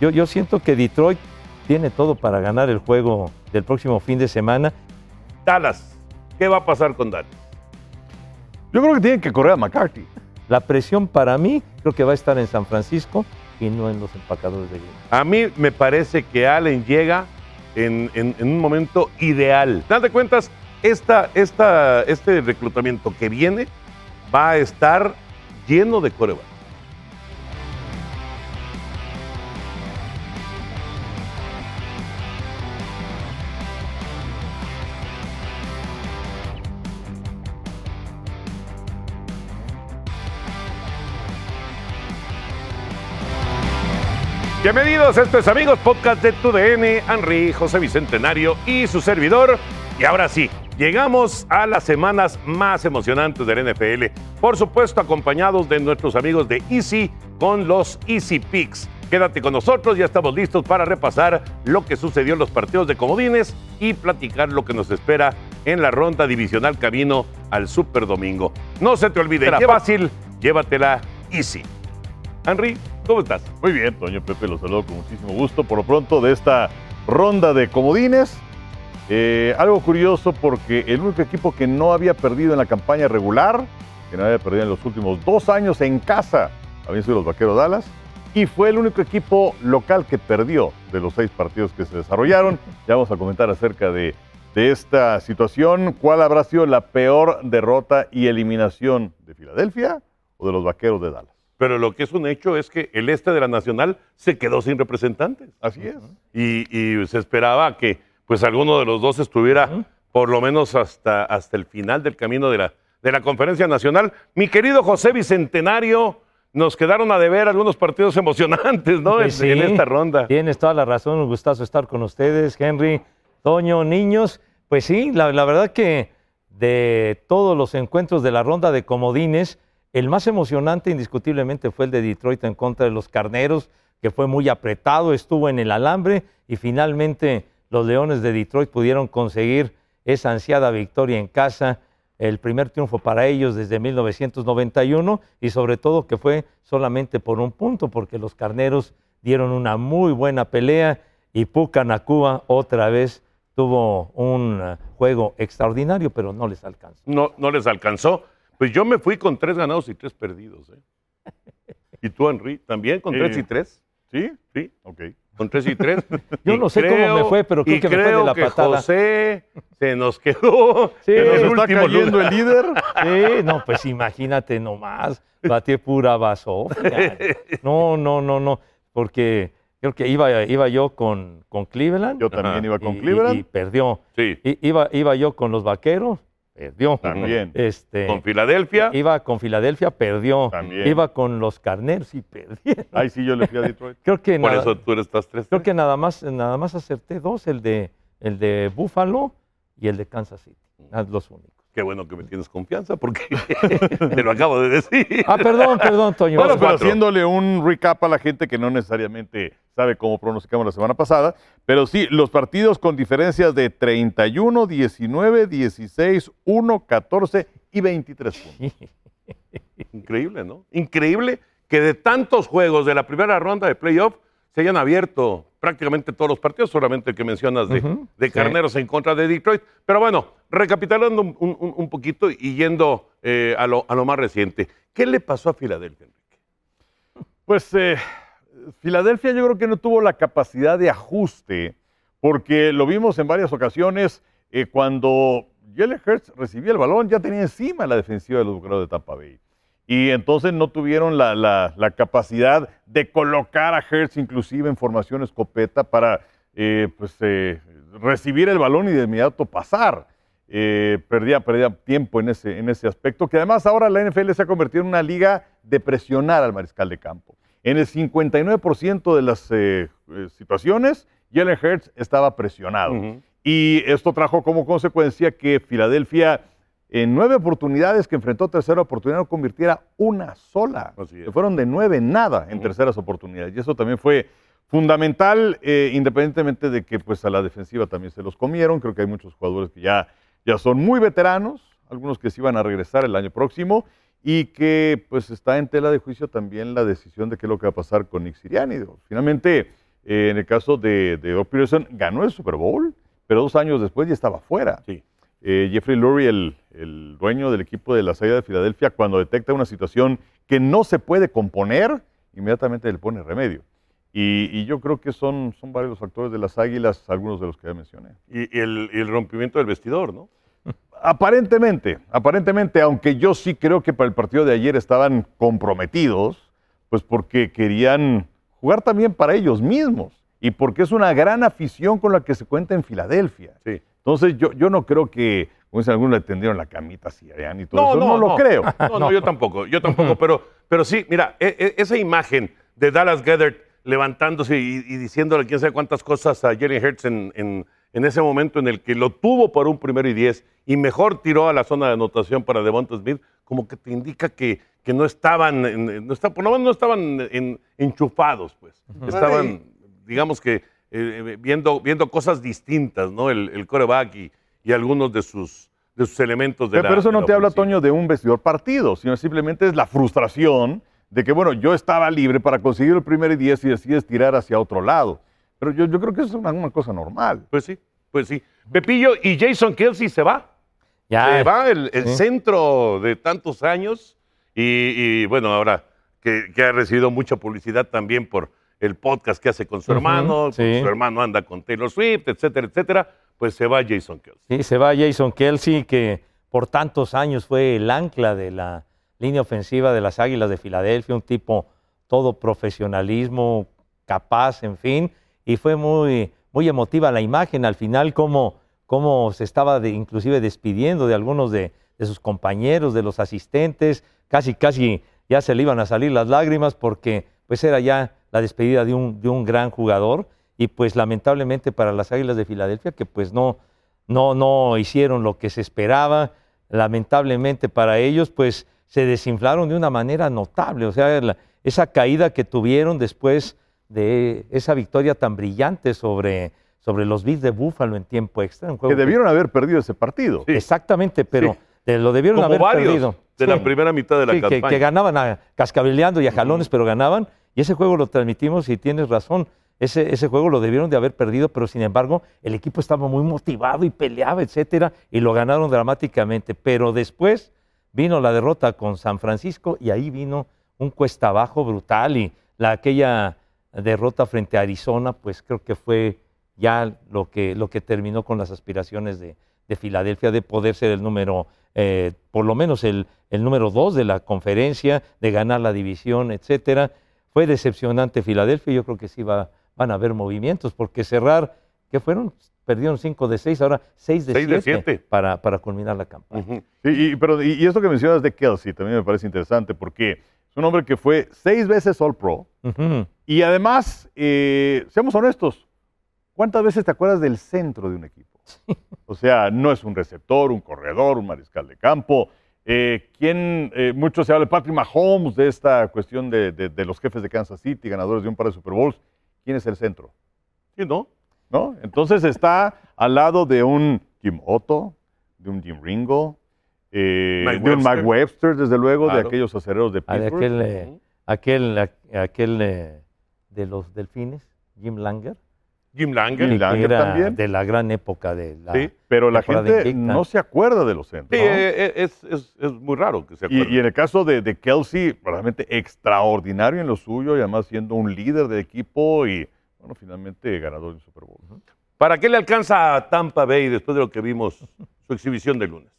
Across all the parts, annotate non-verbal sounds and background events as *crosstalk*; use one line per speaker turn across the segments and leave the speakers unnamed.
Yo, yo siento que Detroit tiene todo para ganar el juego del próximo fin de semana.
Dallas, ¿qué va a pasar con Dallas?
Yo creo que tienen que correr a McCarthy.
La presión para mí creo que va a estar en San Francisco y no en los empacadores de Green.
A mí me parece que Allen llega en, en- en un momento ideal. Date cuentas, esta, esta, este reclutamiento que viene va a estar lleno de coreback. Bienvenidos, esto es Amigos Podcast de TUDN, Henry, José Bicentenario y su servidor. Y ahora sí, llegamos a las semanas más emocionantes del NFL. Por supuesto, acompañados de nuestros amigos de Easy con los Easy Picks. Quédate con nosotros, ya estamos listos para repasar lo que sucedió en los partidos de comodines y platicar lo que nos espera en la ronda divisional camino al Super Domingo. No se te olvide,
Era
fácil, llévatela Easy. Henry, ¿cómo estás?
Muy bien, Toño Pepe, los saludo con muchísimo gusto. Por lo pronto de esta ronda de comodines. Eh, algo curioso porque el único equipo que no había perdido en la campaña regular, que no había perdido en los últimos dos años en casa, habían sido los Vaqueros Dallas. Y fue el único equipo local que perdió de los seis partidos que se desarrollaron. Ya vamos a comentar acerca de, de esta situación. ¿Cuál habrá sido la peor derrota y eliminación de Filadelfia o de los Vaqueros de Dallas?
Pero lo que es un hecho es que el este de la Nacional se quedó sin representantes.
Así es.
Y, y se esperaba que pues alguno de los dos estuviera por lo menos hasta, hasta el final del camino de la, de la Conferencia Nacional. Mi querido José Bicentenario, nos quedaron a deber algunos partidos *laughs* emocionantes, ¿no?
Pues
en, esta ronda.
Tienes toda la razón, un gustazo estar con ustedes, Henry, Toño, niños. Pues sí, la, la verdad que de todos los encuentros de la ronda de comodines, el más emocionante indiscutiblemente fue el de Detroit en contra de los Carneros, que fue muy apretado, estuvo en el alambre y finalmente los Leones de Detroit pudieron conseguir esa ansiada victoria en casa, el primer triunfo para ellos desde 1991 y sobre todo que fue solamente por un punto, porque los Carneros dieron una muy buena pelea y Puka Nakua otra vez tuvo un eh, juego extraordinario, pero no les alcanzó.
No, no les alcanzó. Pues yo me fui con tres ganados y tres perdidos. ¿eh? *laughs* ¿Y tú, Henry, también con tres
Eh,
y tres?
¿Sí?
Sí,
Ok.
con tres y tres. *laughs*
Yo
Y
no sé cómo me fue, pero creo que me fue de
creo
la
que
patada.
José se nos quedó
Sí,
en
Nos
el
está cayendo
lugar.
el líder.
Sí, no, pues imagínate nomás, batí pura basofia. *laughs* No, no, no, no, porque creo que iba, iba yo con, con Cleveland.
Yo también
Ajá.
iba con
y-
Cleveland.
Y, y perdió.
Sí,
I- iba, iba yo con los vaqueros, perdió.
También.
Este,
con Filadelfia.
Iba con Filadelfia, perdió.
También.
Iba con los carneros y perdieron.
Ahí sí yo le fui a Detroit.
Creo que,
Por
nada,
eso tú eres estás tres.
creo que nada, más, nada más acerté dos, el de, el de Buffalo y el de Kansas City. Ah, Los únicos.
Qué bueno que me tienes confianza porque *laughs* te lo acabo de decir.
Ah, perdón, perdón, Toño.
Bueno, pero haciéndole un recap a la gente que no necesariamente sabe cómo pronosticamos la semana pasada, pero sí, los partidos con diferencias de 31, 19, 16, 1, 14 y 23 puntos. *laughs*
Increíble, ¿no? Increíble que de tantos juegos de la primera ronda de playoff se hayan abierto prácticamente todos los partidos, solamente el que mencionas de,
Ujú,
de
sí.
Carneros en contra de Detroit. Pero bueno, recapitulando un, un- un poquito y yendo eh, a, lo, a lo más reciente, ¿qué le pasó a Filadelfia, Enrique?
Pues eh, Filadelfia yo creo que no tuvo la capacidad de ajuste, porque lo vimos en varias ocasiones eh, cuando Jalen Hurts recibía el balón, ya tenía encima la defensiva de los Bucaneros de Tampa Bay. Y entonces no tuvieron la, la- la capacidad de colocar a Hurts inclusive en formación escopeta para eh, pues, eh, recibir el balón y de inmediato pasar. Eh, perdía, perdía tiempo en ese, en ese aspecto, que además ahora la NFL se ha convertido en una liga de presionar al mariscal de campo. En el 59% de las eh, situaciones, Jalen Hurts estaba presionado. Y esto trajo como consecuencia que Filadelfia, en nueve oportunidades que enfrentó tercera oportunidad, no convirtiera una sola. Se fueron de nueve nada en terceras oportunidades. Y eso también fue fundamental, eh, independientemente de que pues, a la defensiva también se los comieron. Creo que hay muchos jugadores que ya, ya son muy veteranos, algunos que sí van a regresar el año próximo. Y que pues está en tela de juicio también la decisión de qué es lo que va a pasar con Nick Sirianni. Finalmente, eh, en el caso de, de Doug Peterson, ganó el Super Bowl, pero dos años después ya estaba fuera.
Sí.
Eh, Jeffrey Lurie, el, el dueño del equipo de la Águilas de Filadelfia, cuando detecta una situación que no se puede componer, inmediatamente le pone remedio. Y, y yo creo que son, son varios los factores de las Águilas, algunos de los que ya mencioné.
Y, y el, y el rompimiento del vestidor, ¿no? *laughs*
Aparentemente, aparentemente, aunque yo sí creo que para el partido de ayer estaban comprometidos, pues porque querían jugar también para ellos mismos y porque es una gran afición con la que se cuenta en Filadelfia.
Sí.
Entonces yo, yo no creo que, como dicen algunos, le tendieron la camita así a y todo eso. No, lo creo.
No, no, yo tampoco, yo tampoco, pero, pero sí, mira, e- e- esa imagen de Dallas Gethert levantándose y, y diciéndole quién sabe cuántas cosas a Jalen Hurts en, en- en ese momento en el que lo tuvo por un primero y diez y mejor tiró a la zona de anotación para Devonta Smith, como que te indica que, que no estaban, en- no está- por lo menos no estaban en- enchufados, pues. Estaban, digamos que, eh, viendo, viendo cosas distintas, ¿no? El, el coreback y, y algunos de sus, de sus elementos de
Pero,
la
pero eso no te habla. Toño, de un vestidor partido, sino simplemente es la frustración de que, bueno, yo estaba libre para conseguir el primer y diez y decides tirar hacia otro lado. Pero yo, yo creo que eso es una, una cosa normal.
Pues sí, pues sí. Pepillo y Jason Kelsey se va.
Ya,
se va el, el
sí.
centro de tantos años y, y, bueno, ahora que, que ha recibido mucha publicidad también por el podcast que hace con su hermano,
sí.
su hermano anda con Taylor Swift, etcétera, etcétera, pues se va Jason Kelsey.
Sí, se va Jason Kelsey, que por tantos años fue el ancla de la línea ofensiva de las Águilas de Filadelfia, un tipo todo profesionalismo, capaz, en fin, y fue muy, muy emotiva la imagen al final, cómo, cómo se estaba de- inclusive despidiendo de algunos de, de sus compañeros, de los asistentes, casi, casi ya se le iban a salir las lágrimas porque pues era ya la despedida de un, de un gran jugador y pues lamentablemente para las Águilas de Filadelfia que pues no, no, no hicieron lo que se esperaba, lamentablemente para ellos pues se desinflaron de una manera notable, o sea, la- esa caída que tuvieron después de esa victoria tan brillante sobre, sobre los Bills de Buffalo en tiempo extra. un juego
Que debieron haber perdido ese partido.
Sí.
Exactamente, pero
Sí.
lo debieron
Como
haber
varios
perdido.
de
Sí.
la primera mitad de la
que,
campaña.
que ganaban a cascabeleando y a jalones, pero ganaban. Y ese juego lo transmitimos y tienes razón. Ese, ese juego lo debieron de haber perdido, pero sin embargo el equipo estaba muy motivado y peleaba, etcétera, y lo ganaron dramáticamente. Pero después vino la derrota con San Francisco y ahí vino un cuesta abajo brutal y la, aquella derrota frente a Arizona, pues creo que fue ya lo que, lo que terminó con las aspiraciones de, de Filadelfia de poder ser el número, eh, por lo menos el, el número dos de la conferencia, de ganar la división, etcétera. Fue decepcionante Filadelfia y yo creo que sí va, van a haber movimientos, porque cerrar, ¿qué fueron? Perdieron 5 de 6, ahora 6 de
Seis de
7
siete.
para, para culminar la campaña.
Sí, y, pero, y, esto que mencionas de Kelsey también me parece interesante porque es un hombre que fue seis veces All Pro y además, eh, seamos honestos, ¿cuántas veces te acuerdas del centro de un equipo? O sea, no es un receptor, un corredor, un mariscal de campo. Eh, ¿quién, eh, mucho se habla de Patrick Mahomes, de esta cuestión de, de- de los jefes de Kansas City, ganadores de un par de Super Bowls. ¿Quién es el centro?
Sí, ¿no?
¿no? Entonces está al lado de un Jim Otto, de un Jim Ringo, eh, de un Mike
Webster.
Desde luego, de aquellos acereros de
Ah, de
Pittsburgh.
aquel, eh, aquel, a- aquel eh, de los delfines, Jim Langer,
Jim Langer.
Jim
que
Langer
era
también.
de la gran época de la...
Sí.
Pero la gente no se acuerda de los centros.
Sí,
¿no?
eh, eh, es, es- es muy raro que se
Y,
acuerde.
y en el caso de, de Kelsey, realmente extraordinario en lo suyo y además siendo un líder de equipo y, bueno, finalmente ganador del Super Bowl.
¿Para qué le alcanza a Tampa Bay después de lo que vimos su exhibición de lunes?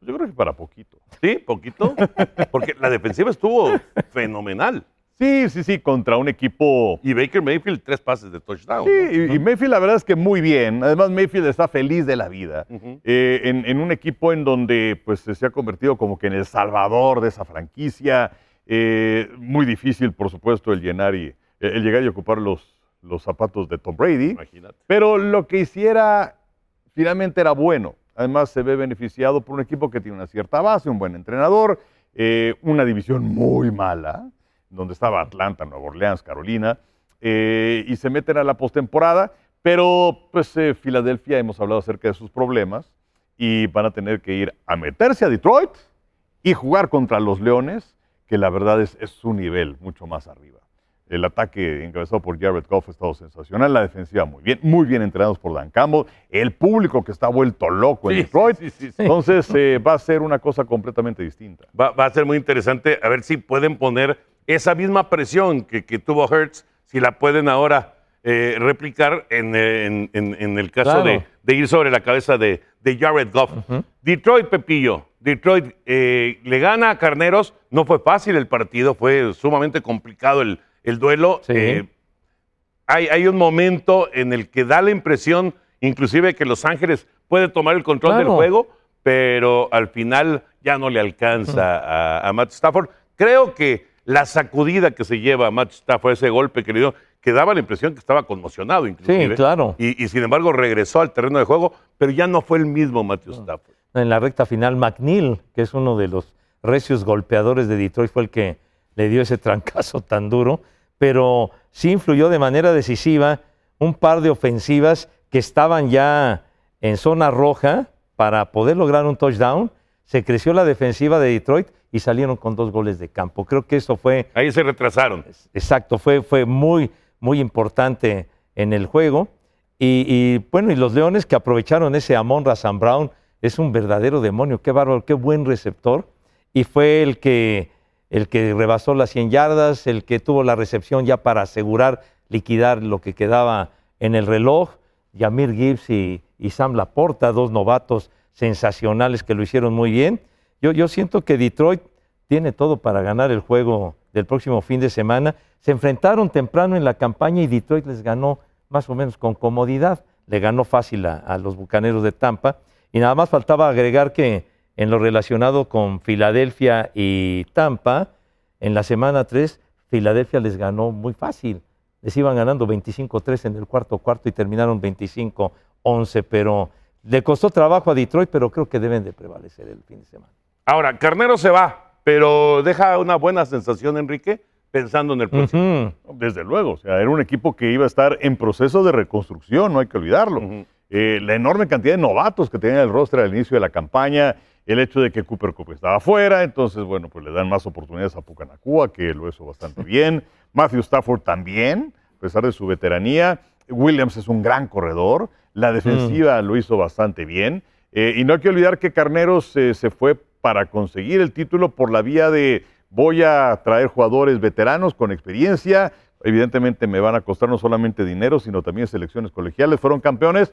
Yo creo que para poquito.
¿Sí? ¿Poquito? *laughs* Porque la defensiva estuvo fenomenal.
Sí, sí, sí, contra un equipo
Y Baker Mayfield, tres pases de touchdown.
Sí,
¿no?
y, y Mayfield la verdad es que muy bien. Además, Mayfield está feliz de la vida. Eh, en, en un equipo en donde pues, se ha convertido como que en el salvador de esa franquicia. Eh, muy difícil, por supuesto, el llenar y el llegar y ocupar los, los zapatos de Tom Brady.
Imagínate.
Pero lo que hiciera finalmente era bueno. Además, se ve beneficiado por un equipo que tiene una cierta base, un buen entrenador, eh, una división muy mala, donde estaba Atlanta, Nueva Orleans, Carolina, eh, y se meten a la postemporada. Pero, pues, eh, Filadelfia, hemos hablado acerca de sus problemas, y van a tener que ir a meterse a Detroit y jugar contra los Leones, que la verdad es, es su nivel mucho más arriba. El ataque encabezado por Jared Goff ha estado sensacional, la defensiva muy bien, muy bien entrenados por Dan Campbell, el público que está vuelto loco en
Sí,
Detroit.
sí, sí, sí.
Entonces eh, va a ser una cosa completamente distinta.
Va, va a ser muy interesante a ver si pueden poner esa misma presión que, que tuvo Hertz, si la pueden ahora eh, replicar en, eh, en- en- en el caso
Claro.
de, de ir sobre la cabeza de, de Jared Goff. Detroit, Pepillo. Detroit eh, le gana a Carneros. No fue fácil el partido, fue sumamente complicado el, el duelo.
Sí.
Eh, hay, hay un momento en el que da la impresión, inclusive, que Los Ángeles puede tomar el control del juego, pero al final ya no le alcanza a, a Matt Stafford. Creo que la sacudida que se lleva a Matt Stafford, ese golpe que le dio, que daba la impresión que estaba conmocionado inclusive.
Sí, claro.
Y, y sin embargo regresó al terreno de juego, pero ya no fue el mismo Matthew Stafford.
En la recta final, McNeil, que es uno de los recios golpeadores de Detroit, fue el que le dio ese trancazo tan duro, pero sí influyó de manera decisiva un par de ofensivas que estaban ya en zona roja para poder lograr un touchdown. Se creció la defensiva de Detroit y salieron con dos goles de campo. Creo que eso fue
Ahí se retrasaron.
Exacto, fue, fue muy, muy importante en el juego. Y, y, bueno, y los Leones que aprovecharon ese Amon Razan Brown, es un verdadero demonio, qué bárbaro, qué buen receptor. Y fue el que, el que rebasó las 100 yardas, el que tuvo la recepción ya para asegurar, liquidar lo que quedaba en el reloj. Yamir Gibbs y, y Sam Laporta, dos novatos sensacionales que lo hicieron muy bien. Yo, yo siento que Detroit tiene todo para ganar el juego del próximo fin de semana. Se enfrentaron temprano en la campaña y Detroit les ganó más o menos con comodidad. Le ganó fácil a, a los Bucaneros de Tampa. Y nada más faltaba agregar que en lo relacionado con Filadelfia y Tampa, en la semana 3, Filadelfia les ganó muy fácil. Les iban ganando 25-3 en el cuarto cuarto y terminaron 25-11, pero le costó trabajo a Detroit, pero creo que deben de prevalecer el fin de semana.
Ahora, Carnero se va, pero deja una buena sensación, Enrique, pensando en el próximo.
Desde luego, o sea, era un equipo que iba a estar en proceso de reconstrucción, no hay que olvidarlo. Eh, la enorme cantidad de novatos que tenía el roster al inicio de la campaña, el hecho de que Cooper Cup estaba fuera, entonces, bueno, pues le dan más oportunidades a Pucanacua, que lo hizo bastante bien. Matthew Stafford también, a pesar de su veteranía. Williams es un gran corredor, la defensiva lo hizo bastante bien. Eh, y no hay que olvidar que Carneros eh, se fue para conseguir el título por la vía de voy a traer jugadores veteranos con experiencia. Evidentemente me van a costar no solamente dinero, sino también selecciones colegiales. Fueron campeones.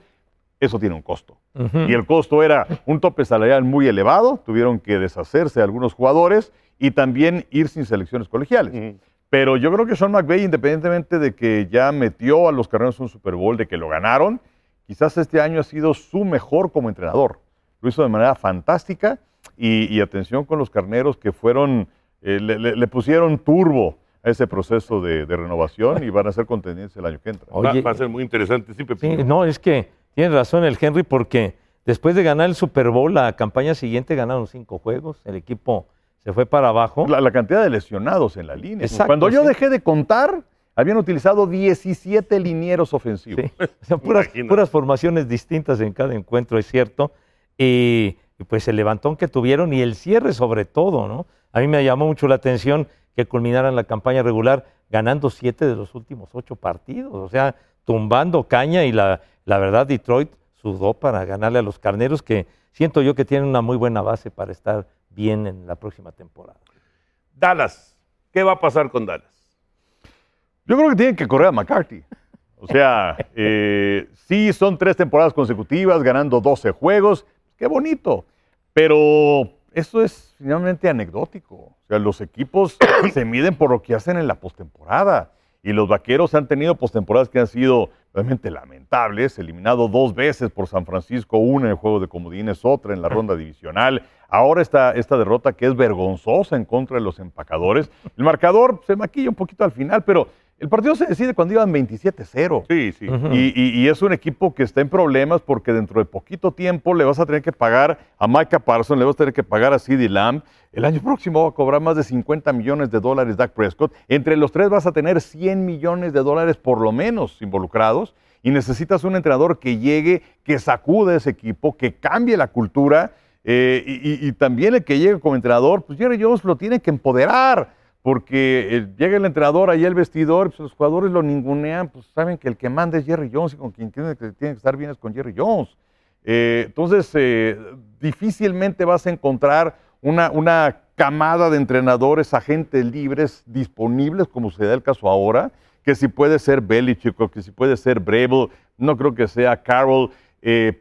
Eso tiene un costo. Y el costo era un tope salarial muy elevado. Tuvieron que deshacerse de algunos jugadores y también ir sin selecciones colegiales. Pero yo creo que Sean McVay, independientemente de que ya metió a los Carneros en un Super Bowl, de que lo ganaron, quizás este año ha sido su mejor como entrenador. Lo hizo de manera fantástica y, y atención con los Carneros que fueron, eh, le, le- le pusieron turbo a ese proceso de, de renovación y van a ser contendientes el año que entra.
Va,
Oye,
va a ser muy interesante. Sí,
Sí,
Pepillo.
no, es que tiene razón el Henry porque después de ganar el Super Bowl, la campaña siguiente ganaron cinco juegos, el equipo se fue para abajo.
La, la cantidad de lesionados en la línea.
Exacto,
Cuando yo
sí.
dejé de contar, habían utilizado 17 linieros ofensivos.
Sí, *laughs* o sea, puras, formaciones distintas en cada encuentro, es cierto. Y, y pues el levantón que tuvieron y el cierre sobre todo, ¿no? A mí me llamó mucho la atención que culminaran la campaña regular ganando siete de los últimos ocho partidos, o sea, tumbando caña y la, la verdad Detroit sudó para ganarle a los carneros que siento yo que tienen una muy buena base para estar bien en la próxima temporada.
Dallas. ¿Qué va a pasar con Dallas?
Yo creo que tienen que correr a McCarthy. O sea, *laughs* eh, sí son tres temporadas consecutivas ganando 12 juegos. Qué bonito. Pero eso es finalmente anecdótico. O sea, los equipos *coughs* se miden por lo que hacen en la postemporada. Y los vaqueros han tenido postemporadas que han sido realmente lamentables, eliminado dos veces por San Francisco, una en el juego de comodines, otra en la ronda divisional. Ahora esta, esta derrota que es vergonzosa en contra de los empacadores. El marcador se maquilla un poquito al final, pero el partido se decide cuando iban 27-0.
Sí, sí.
Y, y- y es un equipo que está en problemas porque dentro de poquito tiempo le vas a tener que pagar a Micah Parsons, le vas a tener que pagar a CeeDee Lamb. El año próximo va a cobrar más de 50 millones de dólares Dak Prescott. Entre los tres vas a tener 100 millones de dólares por lo menos involucrados. Y necesitas un entrenador que llegue, que sacude ese equipo, que cambie la cultura. eh, y, y- y también el que llegue como entrenador, pues Jerry Jones lo tiene que empoderar porque eh, llega el entrenador ahí al vestidor, pues los jugadores lo ningunean, pues saben que el que manda es Jerry Jones y con quien tiene que, estar bien es con Jerry Jones. Eh, entonces, eh, difícilmente vas a encontrar una, una camada de entrenadores, agentes libres disponibles, como se da el caso ahora, que si puede ser Belichick que si puede ser Brable, no creo que sea Carroll,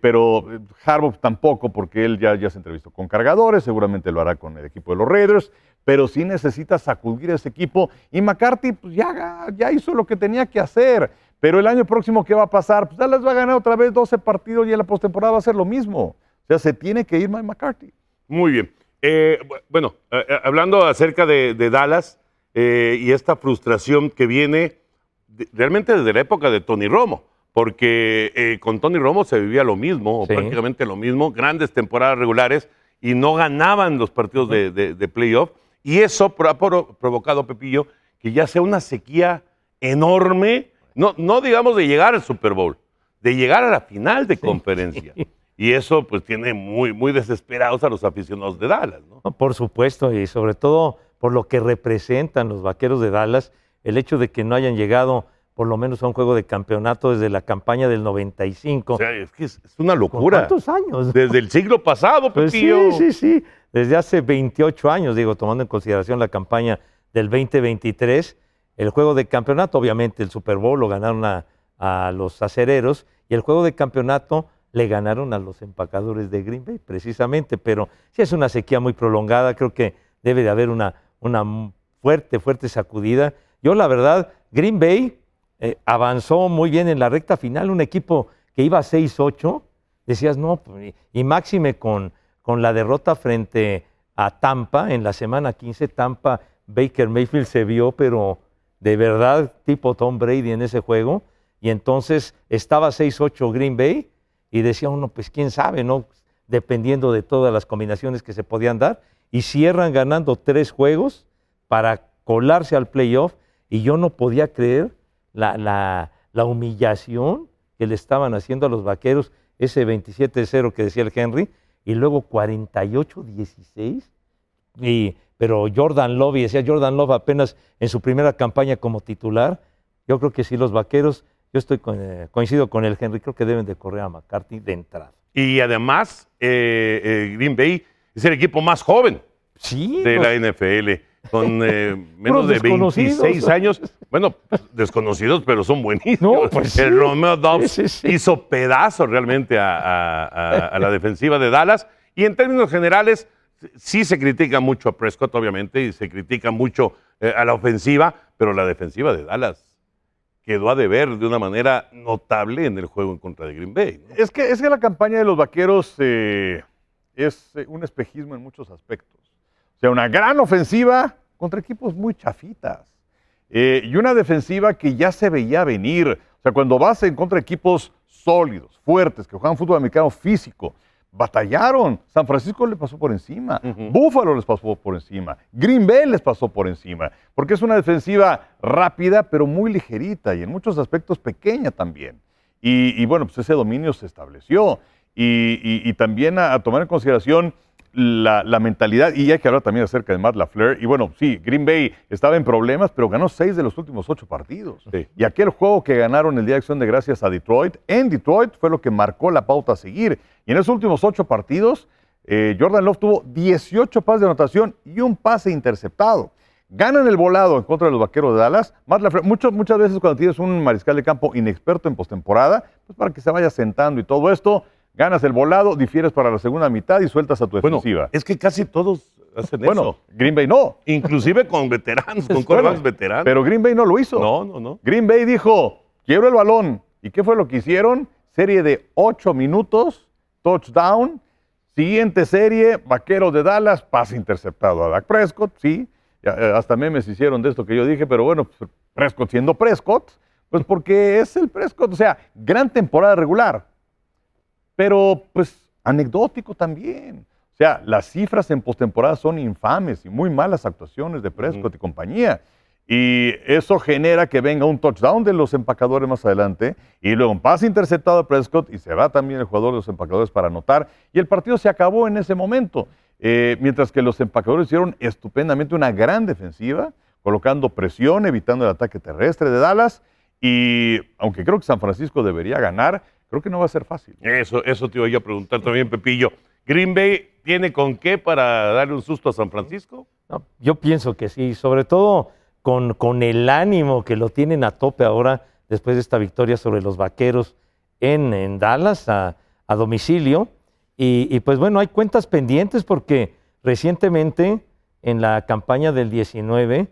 pero Harbaugh tampoco, porque él ya, ya se entrevistó con cargadores, seguramente lo hará con el equipo de los Raiders, pero sí necesita sacudir ese equipo. Y McCarthy pues, ya, ya hizo lo que tenía que hacer. Pero el año próximo, ¿qué va a pasar? Pues Dallas va a ganar otra vez 12 partidos y en la postemporada va a ser lo mismo. O sea, se tiene que ir Mike McCarthy.
Muy bien. Eh, bu- bueno, eh, eh, hablando acerca de, de Dallas eh, y esta frustración que viene de- realmente desde la época de Tony Romo, porque eh, con Tony Romo se vivía lo mismo, o prácticamente lo mismo, grandes temporadas regulares y no ganaban los partidos de, de- de playoff. Y eso ha pro- provocado, Pepillo, que ya sea una sequía enorme, no, no digamos de llegar al Super Bowl, de llegar a la final de conferencia. Y eso pues tiene muy, muy desesperados a los aficionados de Dallas, ¿no?
No, por supuesto, y sobre todo por lo que representan los vaqueros de Dallas, el hecho de que no hayan llegado por lo menos a un juego de campeonato desde la campaña del 95.
O sea, es que es, es una
¿Con
locura.
¿Cuántos años?
Desde el siglo pasado,
Pues
Pepillo.
sí, sí, sí. Desde hace 28 años, digo, tomando en consideración la campaña del 2023, el juego de campeonato, obviamente el Super Bowl lo ganaron a, a los acereros y el juego de campeonato le ganaron a los empacadores de Green Bay, precisamente. Pero sí es una sequía muy prolongada, creo que debe de haber una, una fuerte, fuerte sacudida. Yo, la verdad, Green Bay eh, avanzó muy bien en la recta final, un equipo que iba 6-8, decías, no, pues, y, máxime con, con la derrota frente a Tampa en la semana 15, Tampa, Baker Mayfield se vio, pero de verdad tipo Tom Brady en ese juego, y entonces estaba 6-8 Green Bay, y decía uno, pues quién sabe, ¿no? Dependiendo de todas las combinaciones que se podían dar, y cierran ganando tres juegos para colarse al playoff, y yo no podía creer la, la, la humillación que le estaban haciendo a los vaqueros, ese 27-0 que decía el Henry, y luego 48-16. Y, pero Jordan Love, y decía Jordan Love apenas en su primera campaña como titular, yo creo que sí, los vaqueros, yo estoy con- eh, coincido con el Henry, creo que deben de correr a McCarthy de entrada.
Y además, eh, eh, Green Bay es el equipo más joven
Sí,
de
los-
la NFL, con eh, *laughs* menos de
desconocidos.
26 años. Bueno, desconocidos, pero son buenísimos.
No, pues sí.
el Romeo Dobbs
Sí, sí, sí.
hizo pedazo realmente a, a- a- a la defensiva de Dallas. Y en términos generales, sí se critica mucho a Prescott, obviamente, y se critica mucho eh, a la ofensiva, pero la defensiva de Dallas quedó a deber de una manera notable en el juego en contra de Green Bay. ¿no?
Es que, es que la campaña de los vaqueros eh, es eh, un espejismo en muchos aspectos. O sea, una gran ofensiva contra equipos muy chafitas. Eh, y una defensiva que ya se veía venir. O sea, cuando vas en contra de equipos sólidos, fuertes, que juegan fútbol americano físico, batallaron. San Francisco le pasó por encima.
Ujú.
Buffalo les pasó por encima. Green Bay les pasó por encima. Porque es una defensiva rápida, pero muy ligerita y en muchos aspectos pequeña también. Y, y bueno, pues ese dominio se estableció. Y, y- y también a, a tomar en consideración la, la mentalidad, y hay que hablar también acerca de Matt LaFleur. Y bueno, sí, Green Bay estaba en problemas, pero ganó seis de los últimos ocho partidos.
Sí.
Y aquel juego que ganaron el Día de Acción de Gracias a Detroit, en Detroit fue lo que marcó la pauta a seguir. Y en esos últimos ocho partidos, eh, Jordan Love tuvo 18 pases de anotación y un pase interceptado. Ganan el volado en contra de los vaqueros de Dallas. Matt LaFleur, mucho- muchas veces cuando tienes un mariscal de campo inexperto en postemporada, pues para que se vaya sentando y todo esto, ganas el volado, difieres para la segunda mitad y sueltas a tu
Bueno,
defensiva.
es que casi todos hacen
Bueno,
eso.
Green Bay no.
Inclusive con veteranos, con *laughs* corebacks veteranos.
Pero Green Bay no lo hizo.
no, no, no.
Green Bay dijo, quiero el balón, ¿Y qué fue lo que hicieron? Serie de ocho minutos, touchdown. Siguiente serie, Vaqueros de Dallas, pase interceptado a Dak Prescott, sí. Eh, hasta memes hicieron de esto que yo dije, pero bueno, Prescott siendo Prescott, pues porque es el Prescott, o sea, gran temporada regular. Pero pues anecdótico también. O sea, las cifras en postemporada son infames y muy malas actuaciones de Prescott y compañía. Y eso genera que venga un touchdown de los empacadores más adelante y luego un pase interceptado a Prescott y se va también el jugador de los empacadores para anotar. Y el partido se acabó en ese momento. Eh, mientras que los empacadores hicieron estupendamente una gran defensiva, colocando presión, evitando el ataque terrestre de Dallas. Y aunque creo que San Francisco debería ganar, creo que no va a ser fácil.
Eso, eso te iba a preguntar también, Pepillo. ¿Green Bay tiene con qué para darle un susto a San Francisco?
No, yo pienso que sí, sobre todo con, con, el ánimo que lo tienen a tope ahora después de esta victoria sobre los Vaqueros en, en Dallas a, a domicilio. Y, y, pues bueno, hay cuentas pendientes porque recientemente en la campaña del 19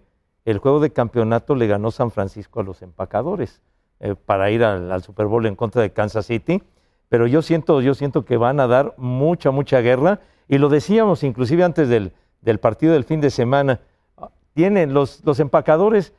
el juego de campeonato le ganó San Francisco a los empacadores eh, para ir al, al, Super Bowl en contra de Kansas City. Pero yo siento, yo siento que van a dar mucha, mucha guerra. Y lo decíamos inclusive antes del, del partido del fin de semana tienen los, los empacadores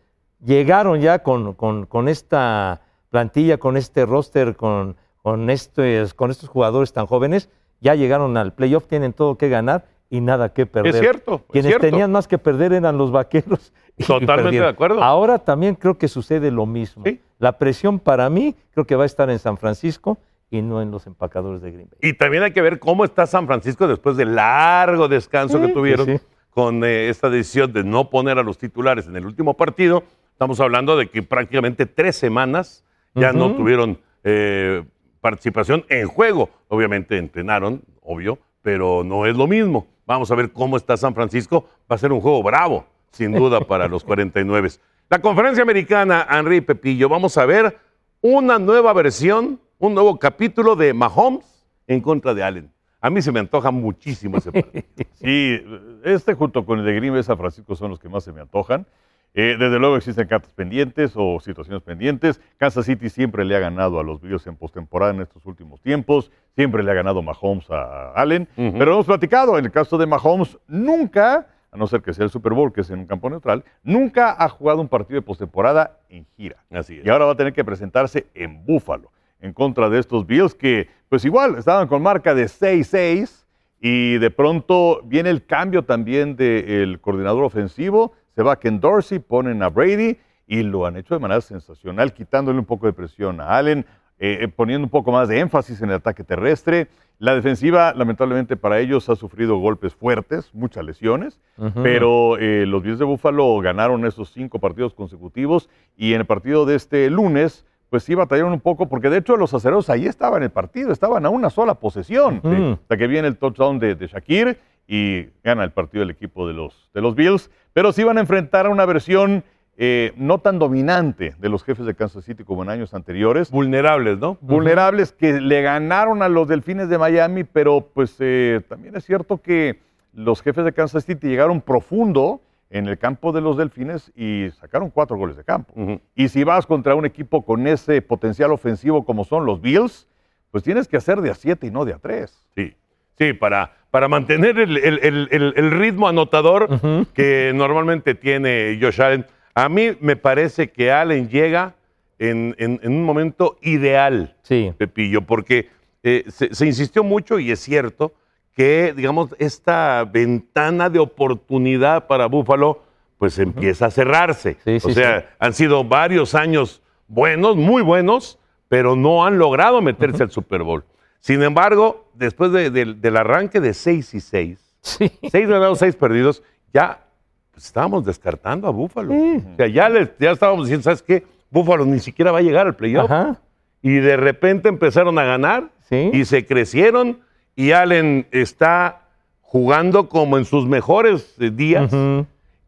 llegaron ya con, con, con, esta plantilla, con este roster, con, con, estos, con estos jugadores tan jóvenes, ya llegaron al playoff, tienen todo que ganar y nada que perder.
Es cierto.
Quienes
es cierto.
tenían más que perder eran los vaqueros. *laughs*
Totalmente de acuerdo.
Ahora también creo que sucede lo mismo.
¿Sí?
La presión para mí creo que va a estar en San Francisco y no en los empacadores de Green Bay.
Y también hay que ver cómo está San Francisco después del largo descanso
Sí,
que tuvieron.
sí,
con eh, esta decisión de no poner a los titulares en el último partido. Estamos hablando de que prácticamente tres semanas ya uh -huh. no tuvieron eh, participación en juego. Obviamente entrenaron, obvio, pero no es lo mismo. Vamos a ver cómo está San Francisco. Va a ser un juego bravo, sin duda, para los 49. La conferencia americana, Henry Pepillo, vamos a ver una nueva versión, un nuevo capítulo de Mahomes en contra de Allen. A mí se me antoja muchísimo ese partido. *laughs*
Sí, este junto con el de Green Bay San Francisco son los que más se me antojan. Eh, desde luego existen cartas pendientes o situaciones pendientes. Kansas City siempre le ha ganado a los Bills en postemporada en estos últimos tiempos. Siempre le ha ganado Mahomes a Allen. Uh -huh. Pero hemos platicado, en el caso de Mahomes, nunca, a no ser que sea el Super Bowl, que es en un campo neutral, nunca ha jugado un partido de postemporada en gira.
Así es.
Y ahora va a tener que presentarse en Búfalo en contra de estos Bills que, pues igual, estaban con marca de 6-6 y de pronto viene el cambio también del coordinador ofensivo, se va Ken Dorsey, ponen a Brady y lo han hecho de manera sensacional, quitándole un poco de presión a Allen, eh, poniendo un poco más de énfasis en el ataque terrestre. La defensiva, lamentablemente para ellos, ha sufrido golpes fuertes, muchas lesiones, uh -huh. pero eh, los Bills de Buffalo ganaron esos cinco partidos consecutivos y en el partido de este lunes, pues sí batallaron un poco, porque de hecho los acereros ahí estaban en el partido, estaban a una sola posesión,
Ujú.
¿sí? hasta que viene el touchdown de, de Shakir y gana el partido del equipo de los, de los Bills, pero sí van a enfrentar a una versión eh, no tan dominante de los jefes de Kansas City como en años anteriores,
Vulnerables, ¿no?
vulnerables que le ganaron a los Delfines de Miami, pero pues eh, también es cierto que los jefes de Kansas City llegaron profundo en el campo de los Delfines y sacaron cuatro goles de campo. Y si vas contra un equipo con ese potencial ofensivo como son los Bills, pues tienes que hacer de a siete y no de a tres.
Sí, sí, para, para mantener el, el- el- el- el ritmo anotador que normalmente tiene Josh Allen. A mí me parece que Allen llega en, en- en un momento ideal,
Sí.
Pepillo, porque eh, se, se insistió mucho y es cierto que, digamos, esta ventana de oportunidad para Búfalo pues empieza a cerrarse.
Sí,
o sea, han sido varios años buenos, muy buenos, pero no han logrado meterse al Super Bowl. Sin embargo, después de- del- del arranque de 6 y 6,
Sí.
seis ganados, seis perdidos, ya pues, estábamos descartando a Búfalo.
Sí.
O sea, ya, les- ya estábamos diciendo, ¿sabes qué? Búfalo ni siquiera va a llegar al playoff.
Ajá.
Y de repente empezaron a ganar
Sí.
y se crecieron y Allen está jugando como en sus mejores eh, días.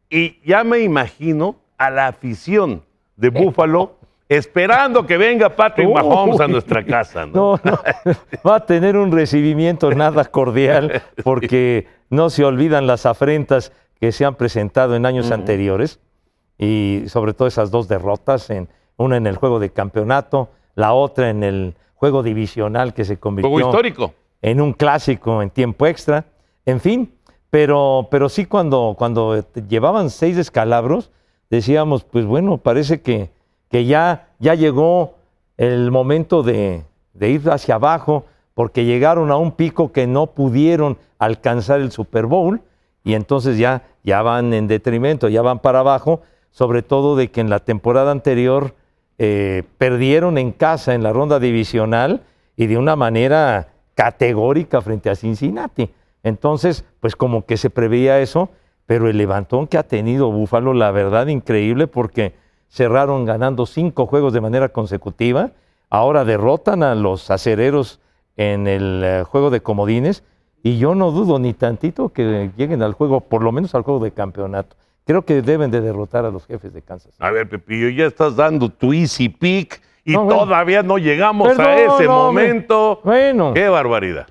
Y ya me imagino a la afición de Búfalo esperando que venga Patrick
Uy.
Mahomes a nuestra casa. ¿no?
No, no. Va a tener un recibimiento nada cordial porque no se olvidan las afrentas que se han presentado en años anteriores y sobre todo esas dos derrotas, en, una en el juego de campeonato la otra en el juego divisional que se convirtió
Juego histórico.
en un clásico en tiempo extra. En fin, pero, pero sí cuando, cuando llevaban seis descalabros, decíamos, pues bueno, parece que, que ya, ya llegó el momento de, de ir hacia abajo, porque llegaron a un pico que no pudieron alcanzar el Super Bowl y entonces ya, ya van en detrimento, ya van para abajo, sobre todo de que en la temporada anterior eh, perdieron en casa en la ronda divisional y de una manera categórica frente a Cincinnati. Entonces, pues como que se preveía eso, pero el levantón que ha tenido Búfalo, la verdad, increíble, porque cerraron ganando cinco juegos de manera consecutiva, ahora derrotan a los acereros en el eh, juego de comodines, y yo no dudo ni tantito que lleguen al juego, por lo menos al juego de campeonato. Creo que deben de derrotar a los jefes de Kansas.
A ver, Pepillo, ya estás dando tu easy pick y
No, bueno.
todavía no llegamos a ese
no,
momento.
Bueno,
Qué barbaridad.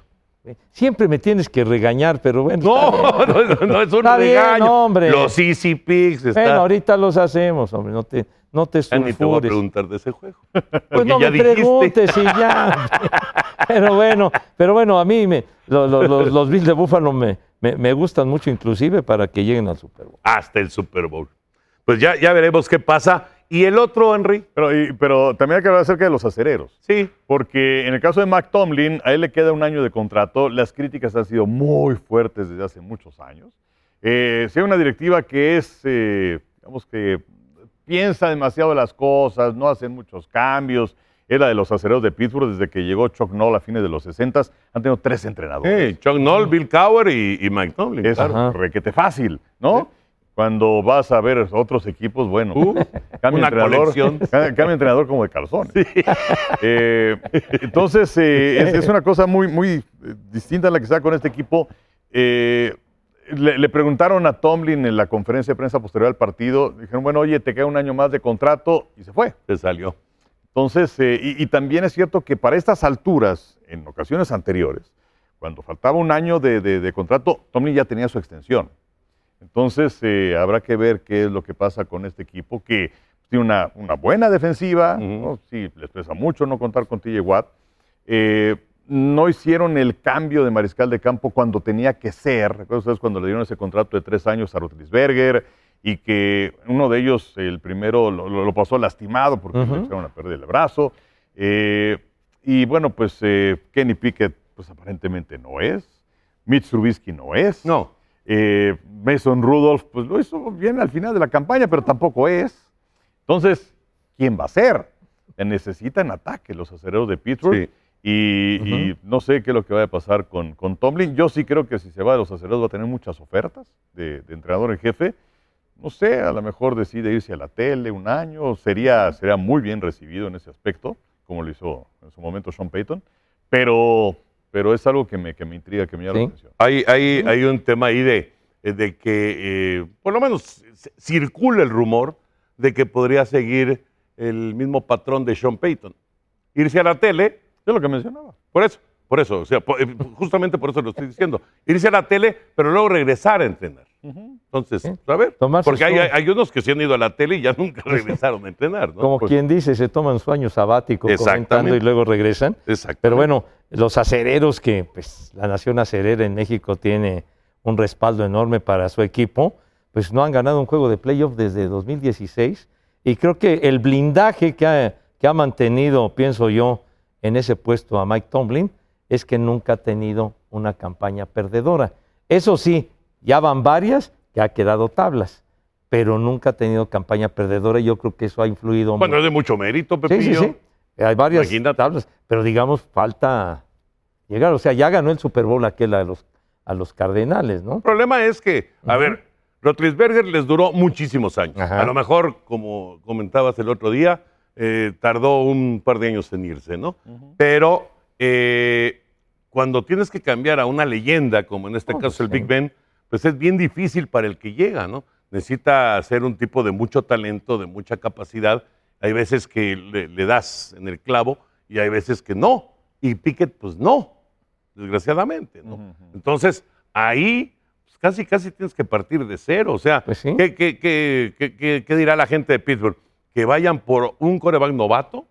Siempre me tienes que regañar, pero bueno.
No, no, no, no, es un
Está bien,
regaño.
hombre.
Los easy picks
Bueno,
están.
ahorita los hacemos, hombre, no te, no te
Ya ni te voy a
sulfures.
preguntar de ese juego. *laughs*
Pues no
ya
me
dijiste.
preguntes y ya. *laughs* pero bueno, pero bueno, a mí me, lo- lo- los, los Bills de Búfalo me, me, me gustan mucho, inclusive para que lleguen al Super Bowl.
Hasta el Super Bowl. Pues ya, ya veremos qué pasa. ¿Y el otro, Henry?
Pero, y- pero también hay que hablar acerca de los acereros.
Sí.
Porque en el caso de Mac Tomlin, a él le queda un año de contrato. Las críticas han sido muy fuertes desde hace muchos años. Eh, si hay una directiva que es, eh, digamos que piensa demasiado las cosas, no hacen muchos cambios. Era de los acereros de Pittsburgh desde que llegó Chuck Noll a fines de los 60 han tenido tres entrenadores.
Sí, Chuck Noll, Bill Cowher y, y Mike Tomlin.
Es
claro.
Ajá.
requete fácil, ¿no? Cuando vas a ver otros equipos, bueno,
Uh, *laughs*
cambia entrenador, *laughs* cambia entrenador como de calzones. *laughs* Eh, entonces, eh, es, es una cosa muy, muy eh, distinta a la que da con este equipo. Eh, le, le preguntaron a Tomlin en la conferencia de prensa posterior al partido, dijeron, bueno, oye, te queda un año más de contrato y se fue.
Se salió.
Entonces, eh, y, y también es cierto que para estas alturas, en ocasiones anteriores, cuando faltaba un año de, de- de contrato, Tomlin ya tenía su extensión. Entonces, eh, habrá que ver qué es lo que pasa con este equipo, que tiene una, una buena defensiva. ¿no? sí, les pesa mucho no contar con TJ Watt. Eh, no hicieron el cambio de mariscal de campo cuando tenía que ser. ¿Recuerdan ustedes cuando le dieron ese contrato de tres años a Rotlisberger y que uno de ellos, el primero, lo, pasó lastimado porque
Ujú.
le echaron a perder el brazo? Eh, y bueno, pues eh, Kenny Pickett, pues aparentemente no es. Mitch Trubisky no es.
No.
Eh, Mason Rudolph, pues lo hizo bien al final de la campaña, pero tampoco es. Entonces, ¿quién va a ser? Necesitan ataque los acereros de Pittsburgh.
Sí.
Y, y no sé qué es lo que va a pasar con, con Tomlin. Yo sí creo que si se va de los acereros va a tener muchas ofertas de, de entrenador en jefe. No sé, a lo mejor decide irse a la tele un año. Sería, sería muy bien recibido en ese aspecto, como lo hizo en su momento Sean Payton. Pero, pero es algo que me, que me intriga, que me llama
Sí.
la atención.
Hay, hay, hay un tema ahí de, de que, eh, por lo menos, circula el rumor de que podría seguir el mismo patrón de Sean Payton. Irse a la tele,
Es lo que mencionaba.
por eso, por eso, o sea, eh, justamente por eso lo estoy diciendo. Irse a la tele, pero luego regresar a entrenar. Entonces, a ver,
Tomarse
porque hay, unos que se han ido a la tele y ya nunca *laughs* regresaron a entrenar, ¿no?
Como
Pues-
quien dice, se toman su año sabático
Exactamente.
comentando y luego regresan.
Exacto.
Pero bueno, los acereros, que pues la nación acerera en México tiene un respaldo enorme para su equipo, pues no han ganado un juego de playoff desde 2016. Y creo que el blindaje que ha, que ha mantenido, pienso yo, en ese puesto a Mike Tomlin es que nunca ha tenido una campaña perdedora. Eso sí, ya van varias que ha quedado tablas, pero nunca ha tenido campaña perdedora y yo creo que eso ha influido
Bueno,
mucho.
es de mucho mérito,
Sí,
Pepillo.
sí, sí. Hay varias
Imagínate.
tablas, pero digamos, falta llegar. O sea, ya ganó el Super Bowl aquel a los, a los Cardenales, ¿no?
El problema es que, a ver, Rotlisberger les duró muchísimos años.
Ajá.
A lo mejor, como comentabas el otro día, eh, tardó un par de años en irse, ¿no? Pero eh, cuando tienes que cambiar a una leyenda, como en este
Oh,
caso el
pues,
Big Ben, pues es bien difícil para el que llega, ¿no? Necesita ser un tipo de mucho talento, de mucha capacidad. Hay veces que le, le das en el clavo y hay veces que no. Y Pickett, pues no, desgraciadamente, ¿no? Entonces, ahí pues, casi, casi tienes que partir de cero. O sea,
Pues sí.
¿qué, qué- qué- qué- qué- qué dirá la gente de Pittsburgh? ¿Que vayan por un coreback novato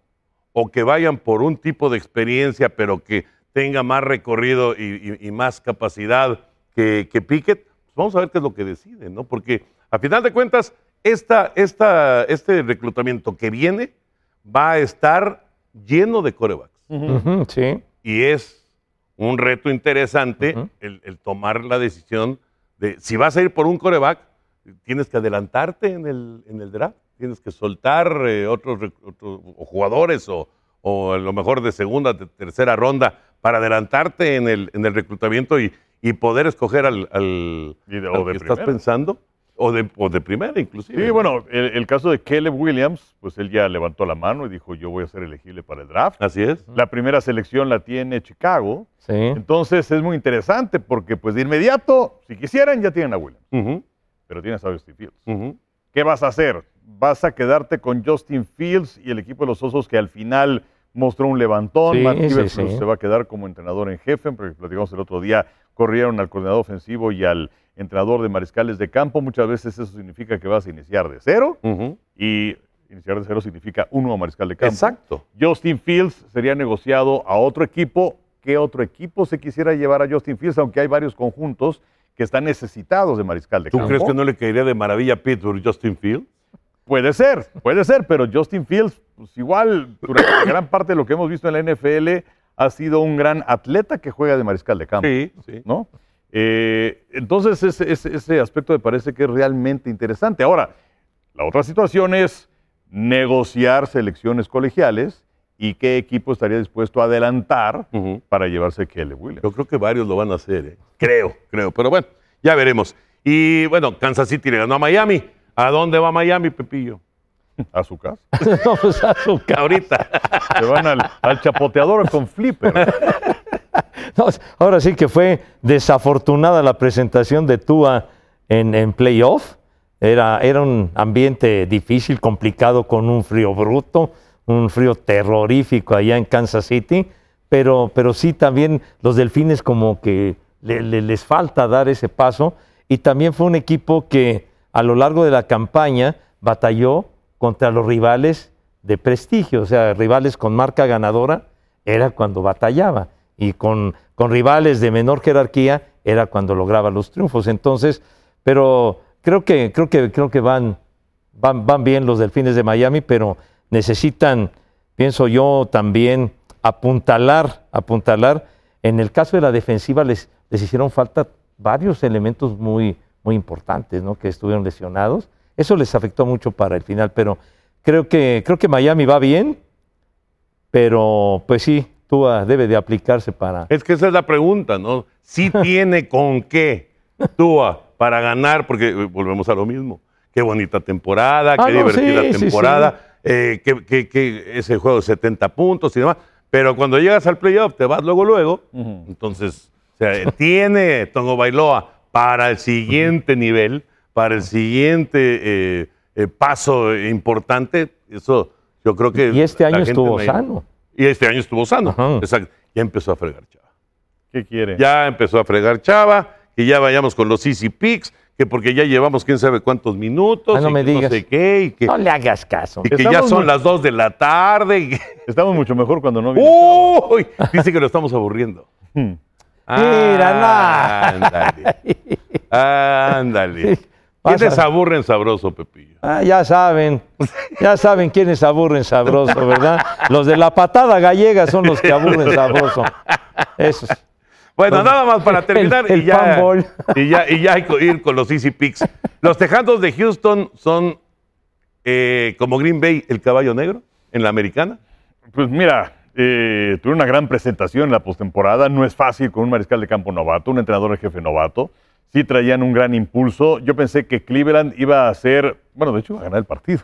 o que vayan por un tipo de experiencia, pero que tenga más recorrido y, y- y más capacidad que, que Pickett, pues vamos a ver qué es lo que deciden, ¿no? Porque a final de cuentas, esta, esta, este reclutamiento que viene va a estar lleno de corebacks.
Sí.
Y es un reto interesante el, el tomar la decisión de si vas a ir por un coreback, tienes que adelantarte en el, en el draft, tienes que soltar eh, otros, rec- otros o jugadores o, o a lo mejor de segunda, de tercera ronda para adelantarte en el, en el reclutamiento y, y poder escoger al, al,
Y de-
al
o de
que estás pensando, o de, o de primera inclusive.
Sí, bueno, el, el caso de Caleb Williams, pues él ya levantó la mano y dijo, yo voy a ser elegible para el draft.
Así es.
La primera selección la tiene Chicago.
Sí.
Entonces es muy interesante porque pues de inmediato, si quisieran, ya tienen a Williams,
Ujú,
pero tienes a Justin Fields.
ujú.
¿Qué vas a hacer? ¿Vas a quedarte con Justin Fields y el equipo de los Osos que al final mostró un levantón?
Sí,
Matt
sí.
se va a quedar como entrenador en jefe, porque platicamos el otro día, corrieron al coordinador ofensivo y al entrenador de mariscales de campo. Muchas veces eso significa que vas a iniciar de cero y iniciar de cero significa un nuevo mariscal de campo.
Exacto.
Justin Fields sería negociado a otro equipo. ¿Qué otro equipo se quisiera llevar a Justin Fields? Aunque hay varios conjuntos que están necesitados de mariscal de
¿Tú
campo.
crees que no le caería de maravilla a Pittsburgh Justin Field?
Puede ser, puede ser, pero Justin Fields, pues igual, durante *coughs* gran parte de lo que hemos visto en la NFL, ha sido un gran atleta que juega de mariscal de campo.
Sí, sí.
¿no? Eh, entonces, ese, ese- ese aspecto me parece que es realmente interesante. Ahora, la otra situación es negociar selecciones colegiales y qué equipo estaría dispuesto a adelantar para llevarse Kelly Williams.
Yo creo que varios lo van a hacer, ¿eh? Creo, creo. Pero bueno, ya veremos. Y bueno, Kansas City le ganó a Miami. ¿A dónde va Miami, Pepillo? *laughs*
A su casa. *laughs*
No, pues, a su ca-
Ahorita.
Se van al, al chapoteador con flipper. *laughs* *laughs*
No, ahora sí que fue desafortunada la presentación de Tua en, playoff. Era, un ambiente difícil, complicado, con un frío bruto, un frío terrorífico allá en Kansas City. Pero, pero sí también los delfines como que le- le- les falta dar ese paso. Y también fue un equipo que a lo largo de la campaña batalló contra los rivales de prestigio, o sea, rivales con marca ganadora, era cuando batallaba. Y con, con rivales de menor jerarquía era cuando lograba los triunfos. Entonces, pero creo que, creo que, creo que van, van, van bien los delfines de Miami, pero necesitan, pienso yo, también apuntalar, apuntalar. En el caso de la defensiva les, les hicieron falta varios elementos muy, muy importantes, ¿no? Que estuvieron lesionados. Eso les afectó mucho para el final, pero creo que, creo que Miami va bien, pero pues sí, Tua debe de aplicarse para...
Es que esa es la pregunta, ¿no? Si *laughs* tiene con qué Tua para ganar, porque eh, volvemos a lo mismo. Qué bonita temporada,
Ah,
qué
no,
divertida
sí, sí,
temporada, eh, que, que- que ese juego de 70 puntos y demás. Pero cuando llegas al playoff, te vas luego, luego. Entonces, o sea, tiene Tongo Bailoa para el siguiente nivel, para el siguiente eh, eh, paso importante. Eso yo creo que.
Y este año estuvo sano.
Y este año estuvo sano. Exacto. Ya empezó a fregar Chava.
¿Qué quiere?
Ya empezó a fregar Chava, que ya vayamos con los Easy Picks, que porque ya llevamos quién sabe cuántos minutos.
Ah, no
y
me
que
digas.
No sé qué, y que,
No le hagas caso.
y que ya son
muy-
las 2 de la tarde. y que-
Estamos mucho mejor cuando no viene
¡Uy! Dice que lo estamos aburriendo.
Hmm.
Mira, no.
Ándale. *laughs* Ándale. ¿Quiénes aburren sabroso, Pepillo?
Ah, ya saben, ya saben quiénes aburren sabroso, ¿verdad? Los de la patada gallega son los que aburren sabroso. Esos.
Bueno,
Los-
nada más para terminar
el
y, ya, y ya y ya hay que ir con los Easy Picks. Los Tejanos de Houston son eh, como Green Bay, el caballo negro en la americana.
Pues mira, eh, tuve una gran presentación en la postemporada. No es fácil con un mariscal de campo novato, un entrenador de jefe novato. Sí traían un gran impulso. Yo pensé que Cleveland iba a ser, bueno, de hecho iba a ganar el partido.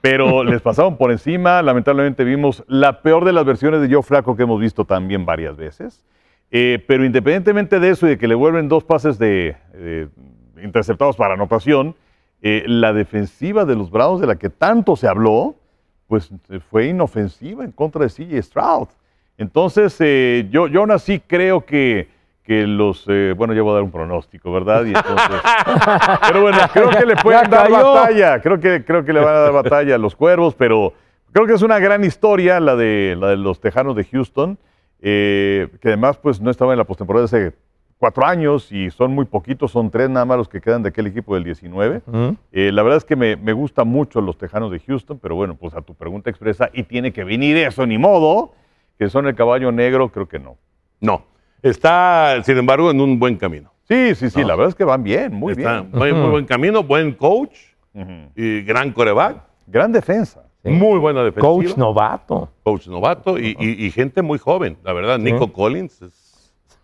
Pero *laughs* les pasaron por encima. Lamentablemente vimos la peor de las versiones de Joe Flaco que hemos visto también varias veces. Eh, pero independientemente de eso y de que le vuelven dos pases de, eh, interceptados para anotación, eh, la defensiva de los Browns de la que tanto se habló, pues eh, fue inofensiva en contra de CJ Stroud. Entonces, yo, yo aún así creo que, que los, eh, bueno, ya voy a dar un pronóstico, ¿verdad? Y entonces, *laughs* pero bueno, creo que le pueden dar batalla, creo que, creo que le van a dar batalla a los cuervos, pero, Creo que es una gran historia la de, la de los Tejanos de Houston, eh, que además pues no estaba en la postemporada hace cuatro años y son muy poquitos, son tres nada más los que quedan de aquel equipo del 19.
Ujú.
Eh, la verdad es que me, me gusta mucho los Tejanos de Houston, pero bueno, pues a tu pregunta expresa, y tiene que venir eso, ni modo, que son el caballo negro, creo que no.
No. Está, sin embargo, en un buen camino.
Sí, sí, sí,
No.
la verdad es que van bien, muy
Está
bien.
muy, muy buen camino, buen coach y gran coreback.
Gran defensa.
Sí.
Muy buena defensiva.
Coach novato.
Coach novato y, y- y gente muy joven, la verdad. Nico Collins es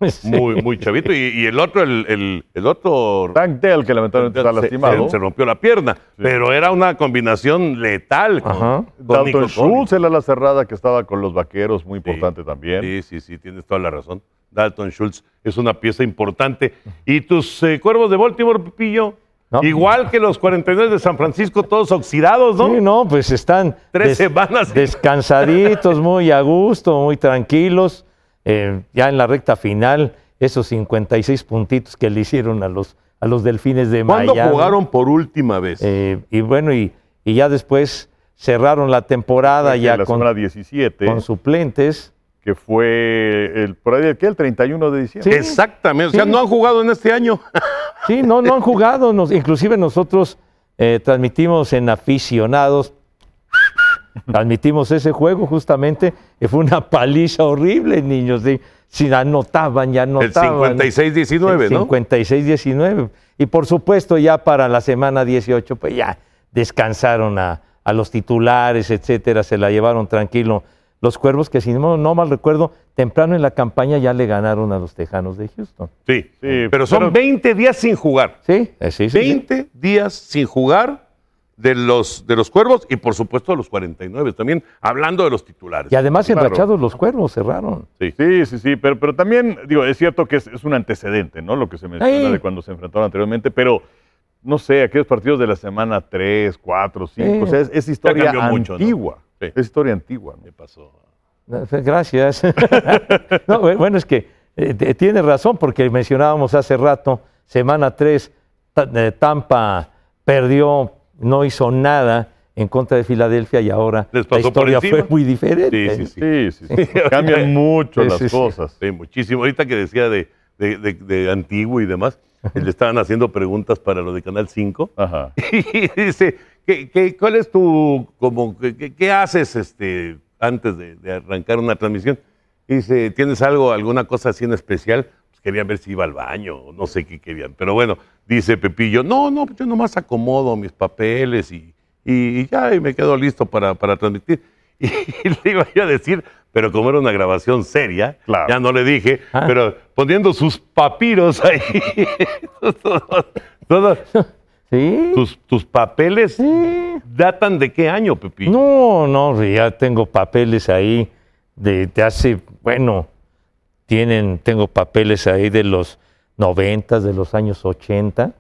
Sí.
muy, muy chavito. Y, y el otro, el, el- el otro
Tank Dell, que lamentablemente está lastimado.
Se, se rompió la pierna, pero era una combinación letal con,
Ajá.
con Nico.
Schultz, el ala cerrada que estaba con los vaqueros, muy importante también.
Sí, sí, sí, tienes toda la razón. Dalton Schultz es una pieza importante. ¿Y tus eh, cuervos de Baltimore, Pipillo?
No.
Igual que los 49 de San Francisco, todos oxidados, ¿no?
Sí, no, pues están
Tres semanas. *laughs*
descansaditos, muy a gusto, muy tranquilos. Eh, ya en la recta final, esos 56 puntitos que le hicieron a los, a los delfines de
¿Cuándo
Miami.
jugaron por última vez?
Eh, y bueno, y, y ya después cerraron la temporada
Que
ya
la
con,
semana 17,
con suplentes.
Que fue el, por ahí, ¿qué? El 31 de diciembre.
Sí.
Exactamente. O sea,
Sí.
no han jugado en este año. *laughs*
Sí, no, no han jugado. Nos, inclusive nosotros eh, transmitimos en aficionados. Transmitimos ese juego justamente. y fue una paliza horrible, niños. Sí, sí, anotaban, ya
El
anotaban.
56-19, ¿no?
56-19. Y por supuesto, ya para la semana 18, pues ya descansaron a, a los titulares, etcétera. Se la llevaron tranquilo. Los cuervos, que si no, no mal recuerdo, temprano en la campaña ya le ganaron a los tejanos de Houston.
Sí.
Sí,
pero son
pero-
20 días sin jugar.
Sí, eh, sí, sí, sí.
20 días sin jugar de los, de los cuervos y por supuesto de los 49. También hablando de los titulares.
Y además
Claro.
enrachados los cuervos cerraron.
Sí.
Sí, sí, sí, pero, pero también, digo, es cierto que es, es un antecedente, ¿no? Lo que se menciona de cuando se enfrentaron anteriormente, pero no sé, aquellos partidos de la semana 3, 4, 5,
Sí.
o sea, es, es historia
cambió mucho, ¿no?
antigua.
Sí.
Es historia antigua. ¿no?
¿Qué pasó?
Gracias. *laughs* No, bu- bueno, es que eh, tiene razón, porque mencionábamos hace rato, semana 3, Tampa perdió, no hizo nada en contra de Filadelfia y ahora
Les
la
pasó
historia fue muy diferente.
Sí, sí, sí.
Sí, sí, sí. *laughs* Cambian mucho
Sí,
las
sí, sí.
cosas.
Sí, muchísimo. Ahorita que decía de, de, de- de antiguo y demás, *laughs* le estaban haciendo preguntas para lo de Canal 5.
Ajá. *laughs*
Y dice, ¿qué, qué, cuál es tu, como, qué, qué- haces este, antes de, de arrancar una transmisión? Y dice, ¿tienes algo, alguna cosa así en especial? Pues querían ver si iba al baño, no sé qué querían. Pero bueno, dice Pepillo, no, no, yo nomás acomodo mis papeles y, y- y ya, y me quedo listo para, para transmitir. *laughs* Y, le iba yo a decir, pero como era una grabación seria,
Claro.
ya no le dije,
Ah.
pero poniendo sus papiros ahí. Todo- *laughs* todo-
Sí.
tus, tus papeles
Sí.
datan de qué año, Pepillo?
No, no, ya tengo papeles ahí de, de hace, bueno, tienen, tengo papeles ahí de los 90, de los años 80,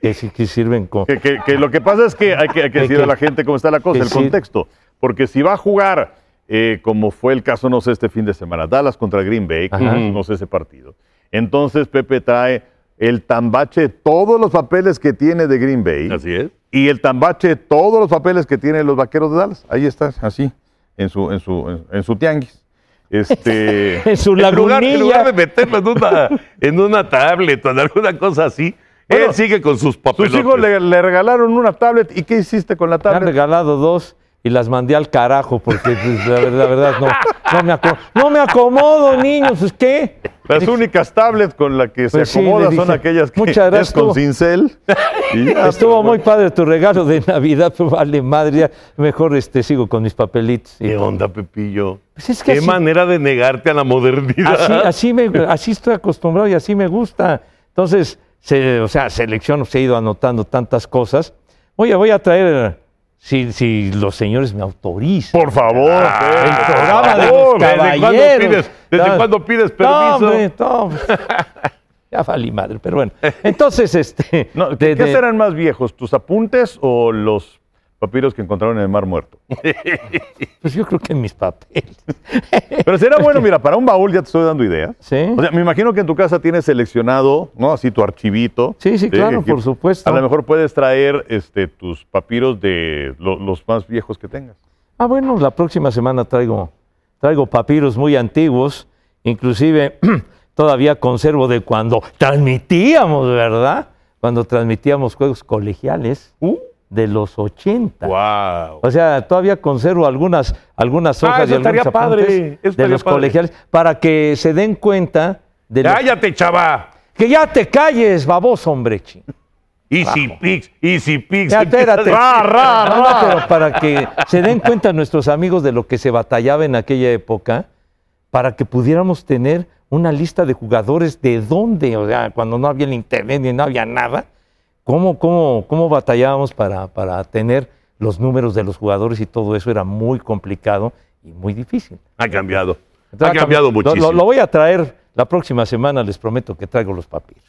que sí que sirven con...
Que, que- que lo que pasa es que hay que, hay decir
que- *laughs*
a la gente cómo está la cosa, el contexto. Porque si va a jugar, eh, como fue el caso, no sé, este fin de semana, Dallas contra Green Bay,
Ajá.
no sé ese partido. Entonces Pepe trae el tambache, todos los papeles que tiene de Green Bay.
Así es.
Y el tambache, todos los papeles que tienen los vaqueros de Dallas. Ahí está, así, en su, en su, en, su tianguis. Este, *laughs*
En su
En lugar, en lugar de
lagunilla.
meterlo en una, en una tablet o en alguna cosa así,
Bueno,
él sigue con sus papeles.
sus hijos le, le regalaron una tablet. ¿Y qué hiciste con la
Me han
tablet?
regalado dos y las mandé al carajo porque pues, la, verdad, la verdad no, no, me aco- no me acomodo, niños, ¿es qué?
Las únicas tablets con las que
Pues
se acomoda
le
son aquellas que
muchas gracias,
es con
estuvo-
cincel. Y ya, *laughs*
Estuvo
pero
muy padre tu regalo de Navidad, pero *laughs* vale madre, ya mejor este, sigo con mis papelitos.
¿Qué onda, Pepillo?
Pues es que
Qué
así-
manera de negarte a la modernidad.
Así, así, me, *laughs* así estoy acostumbrado y así me gusta. Entonces, se, o sea, selección, se ha ido anotando tantas cosas. Oye, voy a traer, si, si los señores me autorizan.
Por favor,
Ah,
el programa
por
de los
¿Desde cuándo
caballeros.
pides- desde
No,
cuándo pides
no,
permiso?
no, *laughs* ya valí madre, pero bueno. *laughs* Entonces, este.
No, ¿Qué
de-
serán más viejos, tus apuntes o los papiros que encontraron en el Mar Muerto? *laughs*
Pues yo creo que mis papeles.
Pero será *laughs* bueno, mira, para un baúl ya te estoy dando ideas.
Sí.
O sea, me imagino que en tu casa tienes seleccionado, ¿no? Así tu archivito.
Sí, sí, claro,
Que-
por supuesto.
A lo mejor puedes traer este, tus papiros de lo- los más viejos que tengas.
Ah, bueno, la próxima semana traigo, traigo papiros muy antiguos, inclusive *clears throat* todavía conservo de cuando transmitíamos, ¿verdad? Cuando transmitíamos juegos colegiales
Uh,
de los 80.
wow.
O sea, todavía conservo algunas, algunas
Ah,
hojas
eso
y algunos
padre, eso
de los
padre.
colegiales para que se den cuenta de
Cállate, chava.
que ya te calles, baboso, hombre. chi.
Easy Pix, Easy Pix.
Ya, espérate.
Ra, ra,
No, no,
ra.
pero para que se den cuenta nuestros amigos de lo que se batallaba en aquella época, para que pudiéramos tener una lista de jugadores de dónde, o sea, cuando no había el internet ni no había nada, cómo, cómo, cómo batallábamos para, para tener los números de los jugadores y todo eso era muy complicado y muy difícil.
Ha cambiado.
Entonces,
ha cambiado muchísimo.
Lo, lo voy a traer la próxima semana, les prometo que traigo los papiros.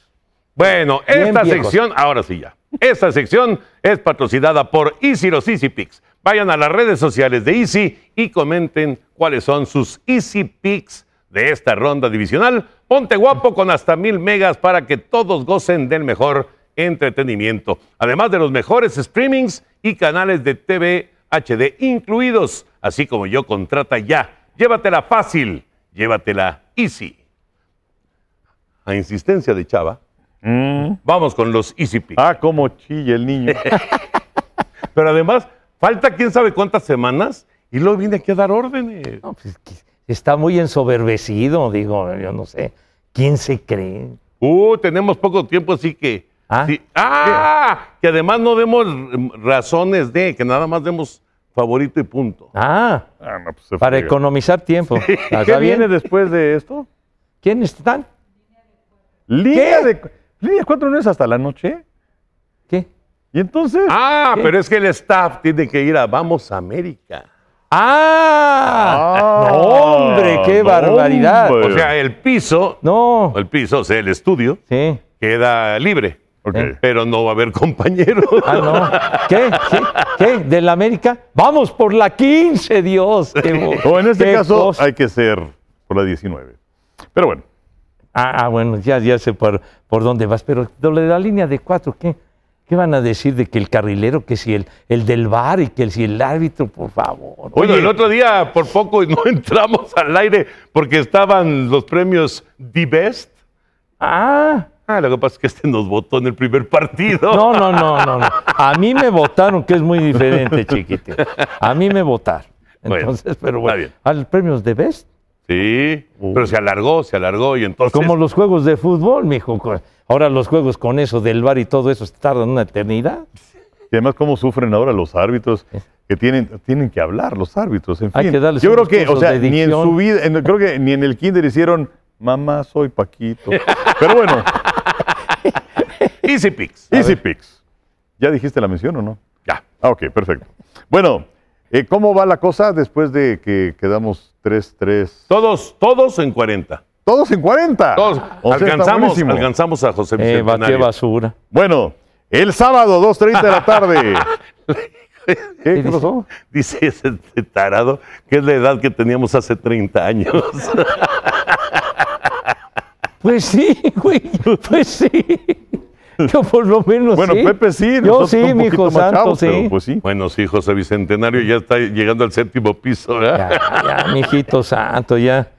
Bueno,
Bien
esta
viejos.
sección, ahora sí ya. Esta sección es patrocinada por Easy los Easy Picks. Vayan a las redes sociales de Easy y comenten cuáles son sus Easy Picks de esta ronda divisional. Ponte guapo con hasta mil megas para que todos gocen del mejor entretenimiento. Además de los mejores streamings y canales de TV HD incluidos. Así como yo, contrata ya. Llévatela fácil, llévatela easy. A insistencia de Chava,
Mm.
Vamos con los Easy Picks.
Ah, cómo chilla el niño. *laughs*
Pero además, falta quién sabe cuántas semanas y luego viene aquí a dar órdenes.
No, pues, está muy ensoberbecido, digo, yo no sé. ¿Quién se cree?
Uh, tenemos poco tiempo, así que.
Ah.
sí. ¡Ah! Que además no demos razones de, que nada más demos favorito y punto.
Ah,
Ah, no, pues
para
friega.
economizar tiempo. ¿Está
¿Qué viene después de esto?
¿Quiénes están?
Línea de línea 4 no es hasta la noche.
¿Qué?
Y entonces,
Ah,
¿Qué?
pero es que el staff tiene que ir a Vamos América.
¡Ah!
Ah,
no, hombre, qué
no,
barbaridad.
hombre.
O sea, el piso,
No,
el piso, o sea, el estudio,
sí.
queda libre.
Eh.
Pero no va a haber compañeros.
Ah, no. ¿Qué? ¿Qué? ¿Qué? ¿De la América? Vamos por la 15, Dios. Qué
o en este caso
cosa.
hay que ser por la 19. Pero bueno,
Ah, ah, bueno, ya, ya sé por, por dónde vas, pero lo de la línea de cuatro, ¿qué? ¿Qué van a decir de que el carrilero, que si el, el del bar y que si el árbitro, por favor?
Oye, el otro día por poco *laughs* no entramos al aire porque estaban los premios The Best.
Ah,
Ah, lo que pasa es que este nos votó en el primer partido.
no, no, no, no, no. A mí me votaron, que es muy diferente, chiquitín. A mí me votaron.
Bueno,
Entonces, pero
está
bueno,
bien.
al premios de Best,
Sí, pero se alargó, se alargó y entonces.
como los juegos de fútbol, mijo. Ahora los juegos con eso del bar y todo eso tardan una eternidad.
y además cómo sufren ahora los árbitros que tienen, tienen que hablar los árbitros. En
Hay
fin,
que darles
yo creo que, o sea, ni en su vida, en- creo que ni en el kinder hicieron mamá soy Paquito. *laughs* Pero bueno, *laughs*
Easy Picks.
Easy Picks. ¿Ya dijiste la mención o no?
Ya.
Ah, ok, perfecto. Bueno, eh, ¿cómo va la cosa después de que quedamos 3-3?
Todos, todos en 40.
Todos en 40.
Todos.
O sea,
alcanzamos, alcanzamos a José
Eh,
Vicente.
batió basura.
Bueno, el sábado, 2.30 de la tarde. *laughs* ¿Qué, ¿Qué pasó?
Dice ese tarado que es la edad que teníamos hace 30 años. *laughs*
Pues sí, güey, pues sí. Yo por lo menos
Bueno,
sí.
Pepe sí.
Yo sí,
un
mi hijo santo,
chavos,
sí.
pero pues sí.
bueno, sí, José Bicentenario ya está llegando al séptimo piso, ¿verdad?
Ya, ya, mijito santo, ya.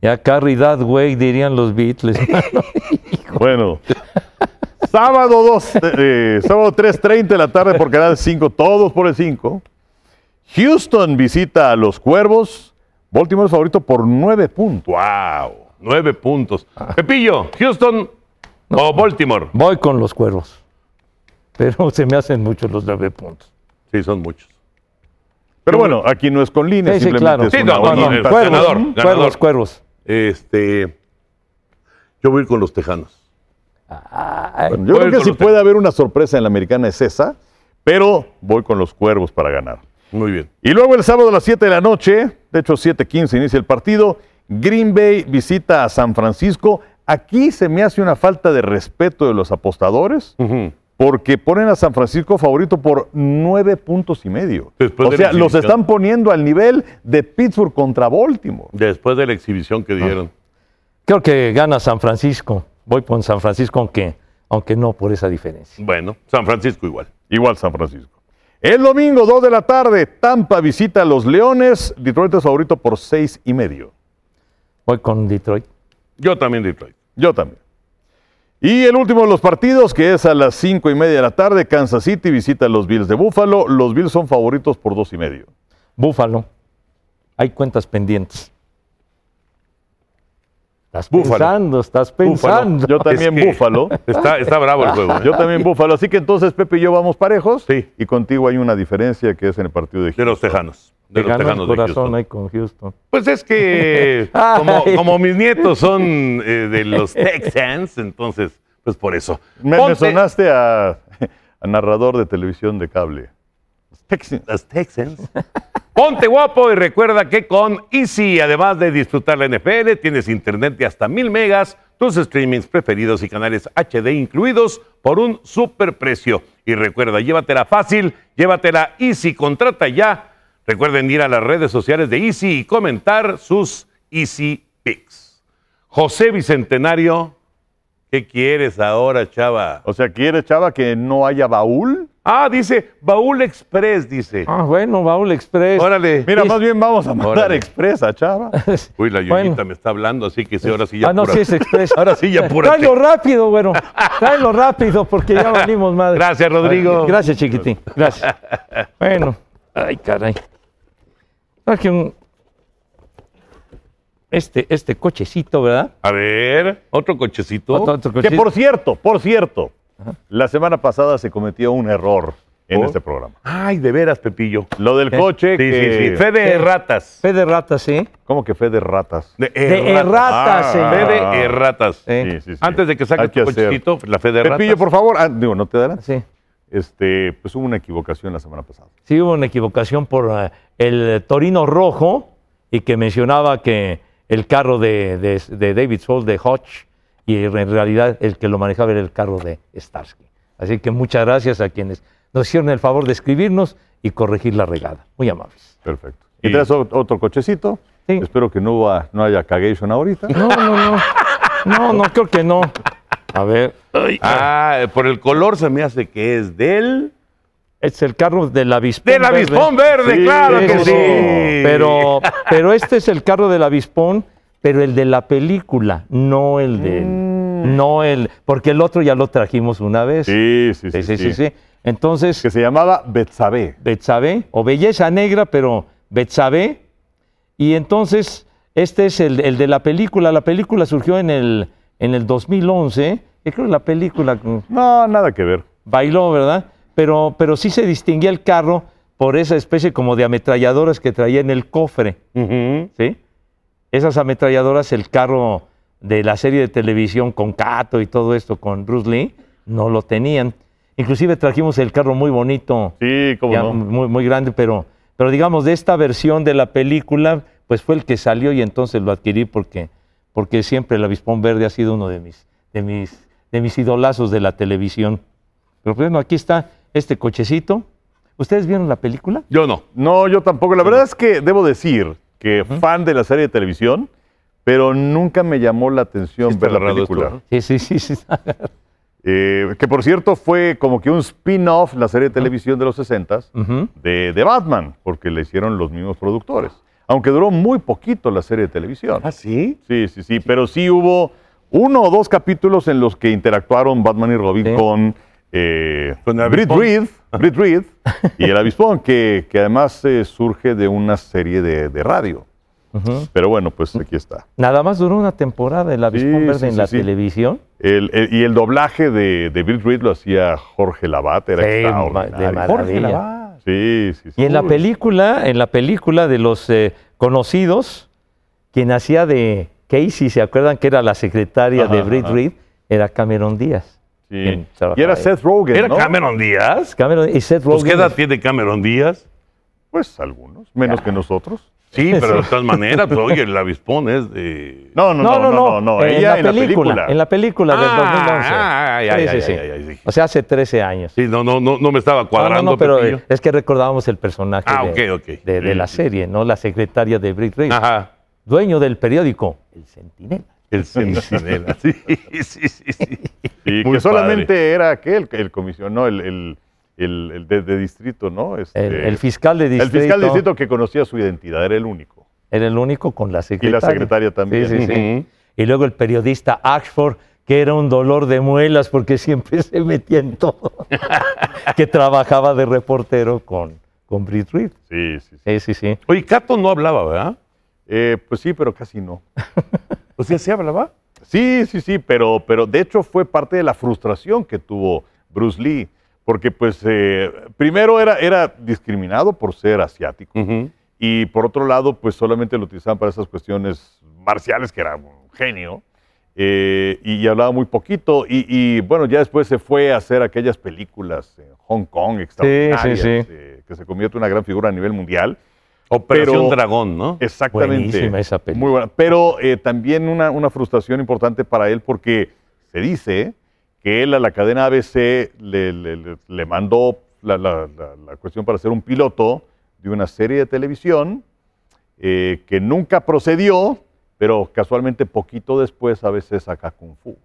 Ya that way, dirían los Beatles. *laughs*
Bueno. sábado 2, eh, sábado 3.30 de la tarde por Canal 5, todos por el 5. Houston visita a los Cuervos. Baltimore es favorito por 9 puntos.
¡Wow! Nueve puntos.
Ah.
Pepillo, Houston o Baltimore.
Voy con los cuervos. Pero se me hacen muchos los nueve puntos.
Sí, son muchos.
Pero bueno, aquí no es con línea,
Sí, sí,
simplemente
claro.
es
Sí,
una
no, no, no. Cuervos, ganador,
cuervos,
ganador.
cuervos.
Este, yo voy a ir con los Tejanos.
Ay,
Bueno, yo creo que si puede haber una sorpresa en la americana es esa, pero voy con los Cuervos para ganar.
Muy bien.
Y luego el sábado a las 7 de la noche, de hecho 7:15 inicia el partido, Green Bay visita a San Francisco. Aquí se me hace una falta de respeto de los apostadores porque ponen a San Francisco favorito por nueve puntos y medio.
Después
o sea, los están poniendo al nivel de Pittsburgh contra Baltimore.
Después de la exhibición que dieron.
Creo que gana San Francisco. Voy con San Francisco, aunque, aunque no por esa diferencia.
Bueno, San Francisco igual.
Igual San Francisco. El domingo, 2 de la tarde, Tampa visita a los Leones. Detroit es favorito por seis y medio.
Voy con Detroit.
Yo también Detroit.
Yo también. Y el último de los partidos, que es a las cinco y media de la tarde, Kansas City visita a los Bills de Buffalo. Los Bills son favoritos por dos y medio.
Búfalo. Hay cuentas pendientes. Estás
Búfalo.
pensando, estás
Búfalo.
pensando.
Yo también *laughs*
Es que-
Búfalo.
Está, está bravo el juego. ¿eh?
Yo también Búfalo. Así que entonces Pepe y yo vamos parejos.
Sí.
Y contigo hay una diferencia que es en el partido de
De los. Tejanos. De los Tejanos de
corazón
Houston.
ahí con Houston.
Pues es que *laughs* como, mis nietos son eh, de los *laughs* Texans, entonces, pues por eso.
Me, sonaste a, a narrador de televisión de cable. Texans.
Los Texans. Ponte guapo y recuerda que con Easy, además de disfrutar la NFL, tienes internet de hasta mil megas, tus streamings preferidos y canales HD incluidos por un super precio. Y recuerda, llévatela fácil, llévatela Easy, contrata ya. Recuerden ir a las redes sociales de Easy y comentar sus Easy Picks. José Bicentenario, ¿qué quieres ahora, chava?
O sea, ¿quiere, Chava, que no haya baúl?
Ah, dice Baúl Express, dice.
Ah, bueno, Baúl Express.
Órale.
Mira, más bien vamos a mandar
Órale.
expresa, Chava. *laughs*
Uy, la
Bueno.
Yoyita me está hablando, así que sí, ahora sí ya
Ah, no, sí es Express. *laughs*
Ahora sí ya apúrate.
Tráelo rápido, güero. Tráelo rápido porque ya *laughs* valimos madre.
Gracias, Rodrigo.
Gracias, chiquitín. Gracias. Bueno. Ay, caray. Traje. Este, este cochecito, ¿verdad?
A ver, otro cochecito.
Otro- otro
Que por cierto, por cierto, la semana pasada se cometió un error en este programa.
Ay, de veras, Pepillo.
Lo del
¿Qué?
coche
Sí,
que...
sí, sí. Fe de
¿Qué?
erratas.
Fe de rata, sí.
¿Cómo que fe de ratas?
De erratas.
Ah.
sí.
Fe de erratas.
Sí.
Sí, sí, sí.
Antes de que saques
que
tu
hacer.
cochecito, la fe de erratas.
Pepillo, por favor. Ah, digo, no te adelantes.
Sí.
Este, pues hubo una equivocación la semana pasada.
Sí hubo una equivocación por eh, el Torino rojo y que mencionaba que el carro de, de- de David Soul de Hodge y en realidad el que lo manejaba era el carro de Starsky. Así que muchas gracias a quienes nos hicieron el favor de escribirnos y corregir la regada. Muy amables.
Perfecto. Y
Y-
traes otro cochecito.
Sí.
Espero que no, huba- no haya cagation ahorita.
No, no, no. No, no, creo que no. A ver. Ay,
Ah, por el color se me hace que es del...
es el carro del avispón.
Del avispón verde,
Sí,
claro que
sí. Pero, pero este es el carro del avispón, pero el de la película, no el de. No el. Porque el otro ya lo trajimos una vez.
Sí, sí,
sí, sí. sí, sí. Entonces,
Que se llamaba Betsabe.
Betsabé, o Belleza Negra, pero Betsabé. Y entonces, este es el, el de la película. La película surgió en el, en el 2011. Yo creo que la película. mm,
No, nada que ver.
bailó, ¿verdad? Pero, pero sí se distinguía el carro por esa especie como de ametralladoras que traía en el cofre. ¿sí? Esas ametralladoras, el carro de la serie de televisión con Cato y todo esto con Bruce Lee, no lo tenían. Inclusive trajimos el carro muy bonito,
Sí, cómo
ya
no.
muy, muy grande, pero, pero digamos, de esta versión de la película, pues fue el que salió y entonces lo adquirí porque, porque siempre el avispón verde ha sido uno de mis, de mis, de mis idolazos de la televisión. Pero bueno, aquí está este cochecito. ¿Ustedes vieron la película?
Yo no.
No, yo tampoco. La verdad es que debo decir que fan de la serie de televisión, pero nunca me llamó la atención
Sí
ver la
esto,
película.
¿no?
Sí, sí, sí. sí.
Eh, que por cierto fue como que un spin-off, la serie de televisión de los 60
Ujú.
de, de Batman, porque le hicieron los mismos productores. Aunque duró muy poquito la serie de televisión.
¿Ah, sí?
Sí, sí, sí, pero sí hubo uno o dos capítulos en los que interactuaron Batman y Robin
Sí.
con, eh,
Con
Britt. Reed, Britt Reed y el avispón, que, que además eh, surge de una serie de, de radio. Pero bueno, pues aquí está.
Nada más duró una temporada el avispón
Sí,
verde
sí,
en la
sí.
televisión.
El- el- y el doblaje de, de Britt Reed lo hacía Jorge Labat, era
Sí,
extraordinario.
de maravilla.
Sí, sí, sí.
Y en la película, en la película de los eh, conocidos, quien hacía de Casey, ¿se acuerdan que era la secretaria de Britt. Reed? Era Cameron Díaz.
Sí. Y era
ahí.
Seth Rogen,
¿Era
¿no?
Cameron Díaz?
Cameron y Seth
Pues, ¿qué
Rogen.
edad tiene Cameron Díaz?
Pues algunos, menos que nosotros.
Sí, *laughs* pero de todas maneras, pues, oye, el avispón es de...
No, no, no, no, no, no,
en,
ella
la
en la
película. En la película del
Ah,
2011.
ay,
Sí,
ay,
sí,
ay,
sí.
ay, ay, sí.
O sea, hace 13 años.
Sí, no, no, no, no me estaba cuadrando,
no, no, pero eh, es que recordábamos el personaje
Ah,
de,
ok, ok.
de- de
Sí,
la
sí.
serie, ¿no? La secretaria de Britt Reed,
Ajá.
dueño del periódico El Centinela.
El centinela. *laughs* Sí, sí, sí, sí.
Que solamente era aquel, el comisionó, el, el, el, el de, de distrito, ¿no? Este,
El, el fiscal de
el
distrito.
fiscal de distrito que conocía su identidad, era el único.
Era el único con la secretaria.
secretaria también.
Sí, sí. Y luego el periodista Ashford, que era un dolor de muelas porque siempre *laughs* se metía en todo. *laughs* que trabajaba de reportero con, con Britt Reed.
Sí, sí, sí.
Sí, sí, sí.
Oye, Cato no hablaba, ¿verdad?
Eh, pues sí, pero casi no. *laughs*
O sea, ¿sí hablaba?
Sí, sí, sí, pero, pero de hecho fue parte de la frustración que tuvo Bruce Lee, porque pues eh, primero era, era discriminado por ser asiático y por otro lado pues solamente lo utilizaban para esas cuestiones marciales, que era un genio, eh, y, y hablaba muy poquito y, y, bueno, ya después se fue a hacer aquellas películas en Hong Kong extraordinarias,
sí.
eh, que se convierte en una gran figura a nivel mundial.
Operación
Pero-
Dragón, ¿no?
Exactamente.
Buenísima esa película.
Muy buena. Pero eh, también una, una frustración importante para él porque se dice que él a la cadena ABC le, le- le- le mandó la, la- la- la cuestión para ser un piloto de una serie de televisión eh, que nunca procedió, pero casualmente poquito después ABC saca Kung Fu.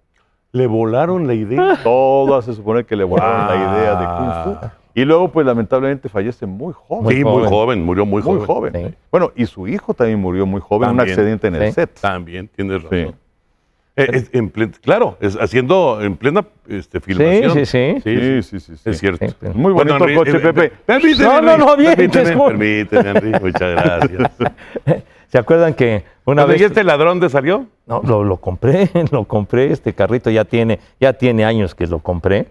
Le volaron la idea.
Todas se supone que le volaron la idea de
Ah.
Kung Fu. Y luego, pues lamentablemente fallece muy joven.
Muy
sí, muy
joven.
joven, murió muy
Muy
joven.
joven.
Sí.
Bueno, y su hijo también murió muy joven, en un
También.
accidente en el set.
También, tienes razón. Eh, en plen- claro, es haciendo en plena este,
Sí,
filmación.
sí, sí.
Sí, sí, sí. sí.
Es cierto.
Sí,
Muy bonito
Henry,
coche,
eh,
Pepe.
Permíteme,
No, no, no, avientes,
Permíteme, permíteme, Henry. Muchas gracias. *laughs*
¿Se acuerdan que una vez...
ya este ladrón de salió?
No, lo, lo compré, *laughs* lo compré, este carrito ya tiene, ya tiene años que lo compré,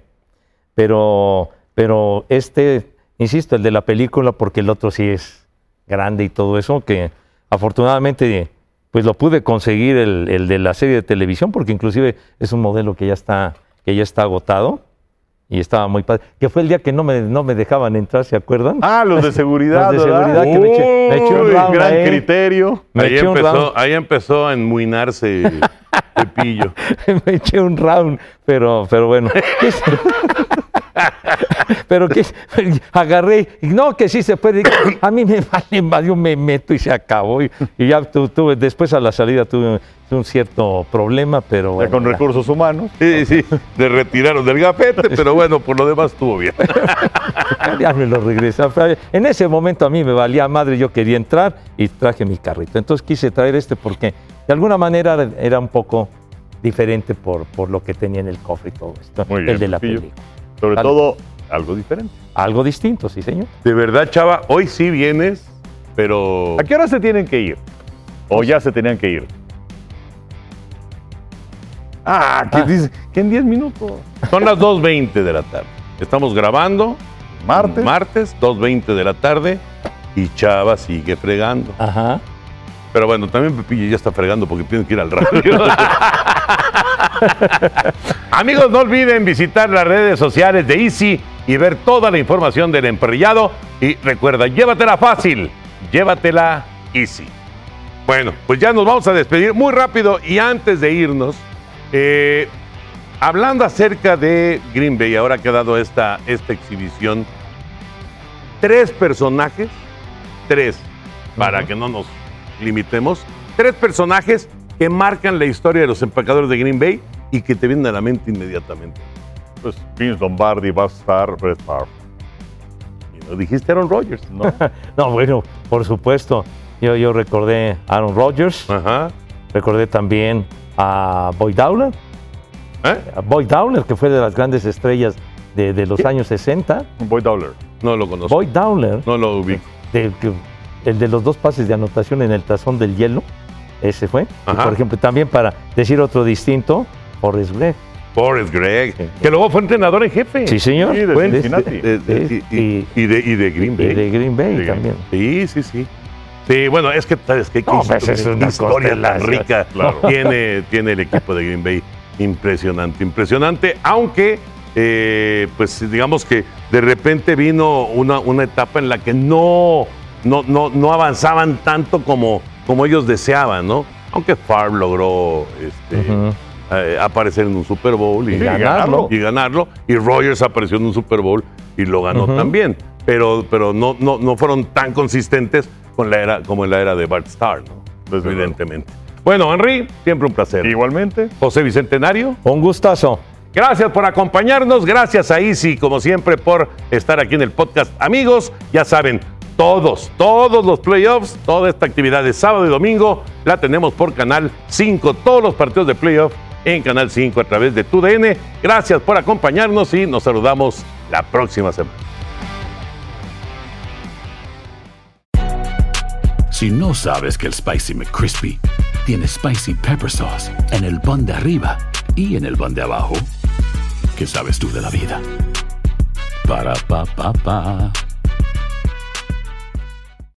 pero, pero este, insisto, el de la película, porque el otro sí es grande y todo eso, que afortunadamente pues lo pude conseguir el, el de la serie de televisión, porque inclusive es un modelo que ya está, que ya está agotado y estaba muy padre. Que fue el día que no me, no me dejaban entrar, ¿se acuerdan?
Ah, los de *laughs* seguridad,
Los de
¿verdad?
seguridad que me eché- me eché un round
gran
ahí.
criterio.
Me
ahí,
eché un
empezó,
round.
ahí empezó a enmuinarse *laughs* Pepillo. *laughs*
me eché un round, pero, pero bueno. Pero que agarré, y no, que sí se puede. A mí me vale, más, yo me meto y se acabó. Y, y ya tu- tuve, después a la salida tuve un cierto problema, pero bueno,
con recursos humanos.
Sí, sí, le retiraron del gafete, pero bueno, por lo demás estuvo bien. *laughs*
Ya me lo regresé. En ese momento a mí me valía madre, yo quería entrar y traje mi carrito. Entonces quise traer este porque de alguna manera era- un poco diferente por, por lo que tenía en el cofre y todo esto.
Muy bien,
el de la película.
Sobre todo, algo diferente.
Algo distinto, sí, señor.
De verdad, Chava, hoy sí vienes, pero
¿A qué hora se tienen que ir? ¿O ya se tenían que ir? Ah, ¿qué
Ah.
dice? Que en 10 minutos.
son las 2.20 de la tarde. Estamos grabando
Martes.
martes, 2.20 de la tarde, y Chava sigue fregando.
Ajá.
Pero bueno, también Pepillo ya está fregando porque tiene que ir al radio. *laughs* Amigos, no olviden visitar las redes sociales de Easy y ver toda la información del emparrillado. Y recuerda, llévatela fácil, llévatela Easy. Bueno, pues ya nos vamos a despedir muy rápido y antes de irnos, eh, hablando acerca de Green Bay, ahora que ha dado esta, esta exhibición, tres personajes, tres, para que no nos limitemos, tres personajes que marcan la historia de los empacadores de Green Bay y que te vienen a la mente inmediatamente.
Pues Vince Lombardi va a estar Brett Favre.
Y lo dijiste Aaron Rodgers.
¿no? *laughs*
No, bueno, por supuesto. Yo, yo recordé a Aaron Rodgers,
Ajá.
recordé también a Boyd Dowler,
¿Eh?
a Boyd Dowler, que fue de las grandes estrellas de, de los años 60.
Boyd Dowler.
No lo conozco.
Boyd Dowler,
No lo ubico.
de- que- el de los dos pases de anotación en el tazón del hielo, ese fue. Y, por ejemplo, también para decir otro distinto, Forrest Gregg.
Forrest Gregg,
Sí.
que luego fue entrenador en jefe.
Sí, señor.
Sí, de Cincinnati.
De- de-
Sí,
y, y- y de, y Green
y
Bay.
de Green Bay también.
Sí, sí, sí. Sí, bueno, es que sabes que
No, pues, es una
historia tan
constelación.
rica
Claro. *laughs*
tiene, tiene el equipo de Green Bay. Impresionante, impresionante, aunque eh, pues digamos que de repente vino una, una etapa en la que no, no, no, no avanzaban tanto como, como ellos deseaban, ¿no? Aunque Favre logró este, eh, aparecer en un Super Bowl y,
Y ganarlo.
y ganarlo. Y Rogers apareció en un Super Bowl y lo ganó también. Pero, pero no, no, no fueron tan consistentes con la era, como en la era de Bart Starr, ¿no?
Desde
evidentemente. Bueno, Henry, siempre un placer.
Igualmente.
José Bicentenario,
Un gustazo.
Gracias por acompañarnos, gracias a Easy, como siempre, por estar aquí en el podcast. Amigos, ya saben, todos, todos los playoffs, toda esta actividad de sábado y domingo la tenemos por Canal 5, todos los partidos de playoff en Canal 5 a través de TUDN. Gracias por acompañarnos y nos saludamos la próxima semana.
Si no sabes que el Spicy McCrispy tiene Spicy Pepper Sauce en el pan de arriba y en el pan de abajo, ¿qué sabes tú de la vida? Para, pa, pa, pa.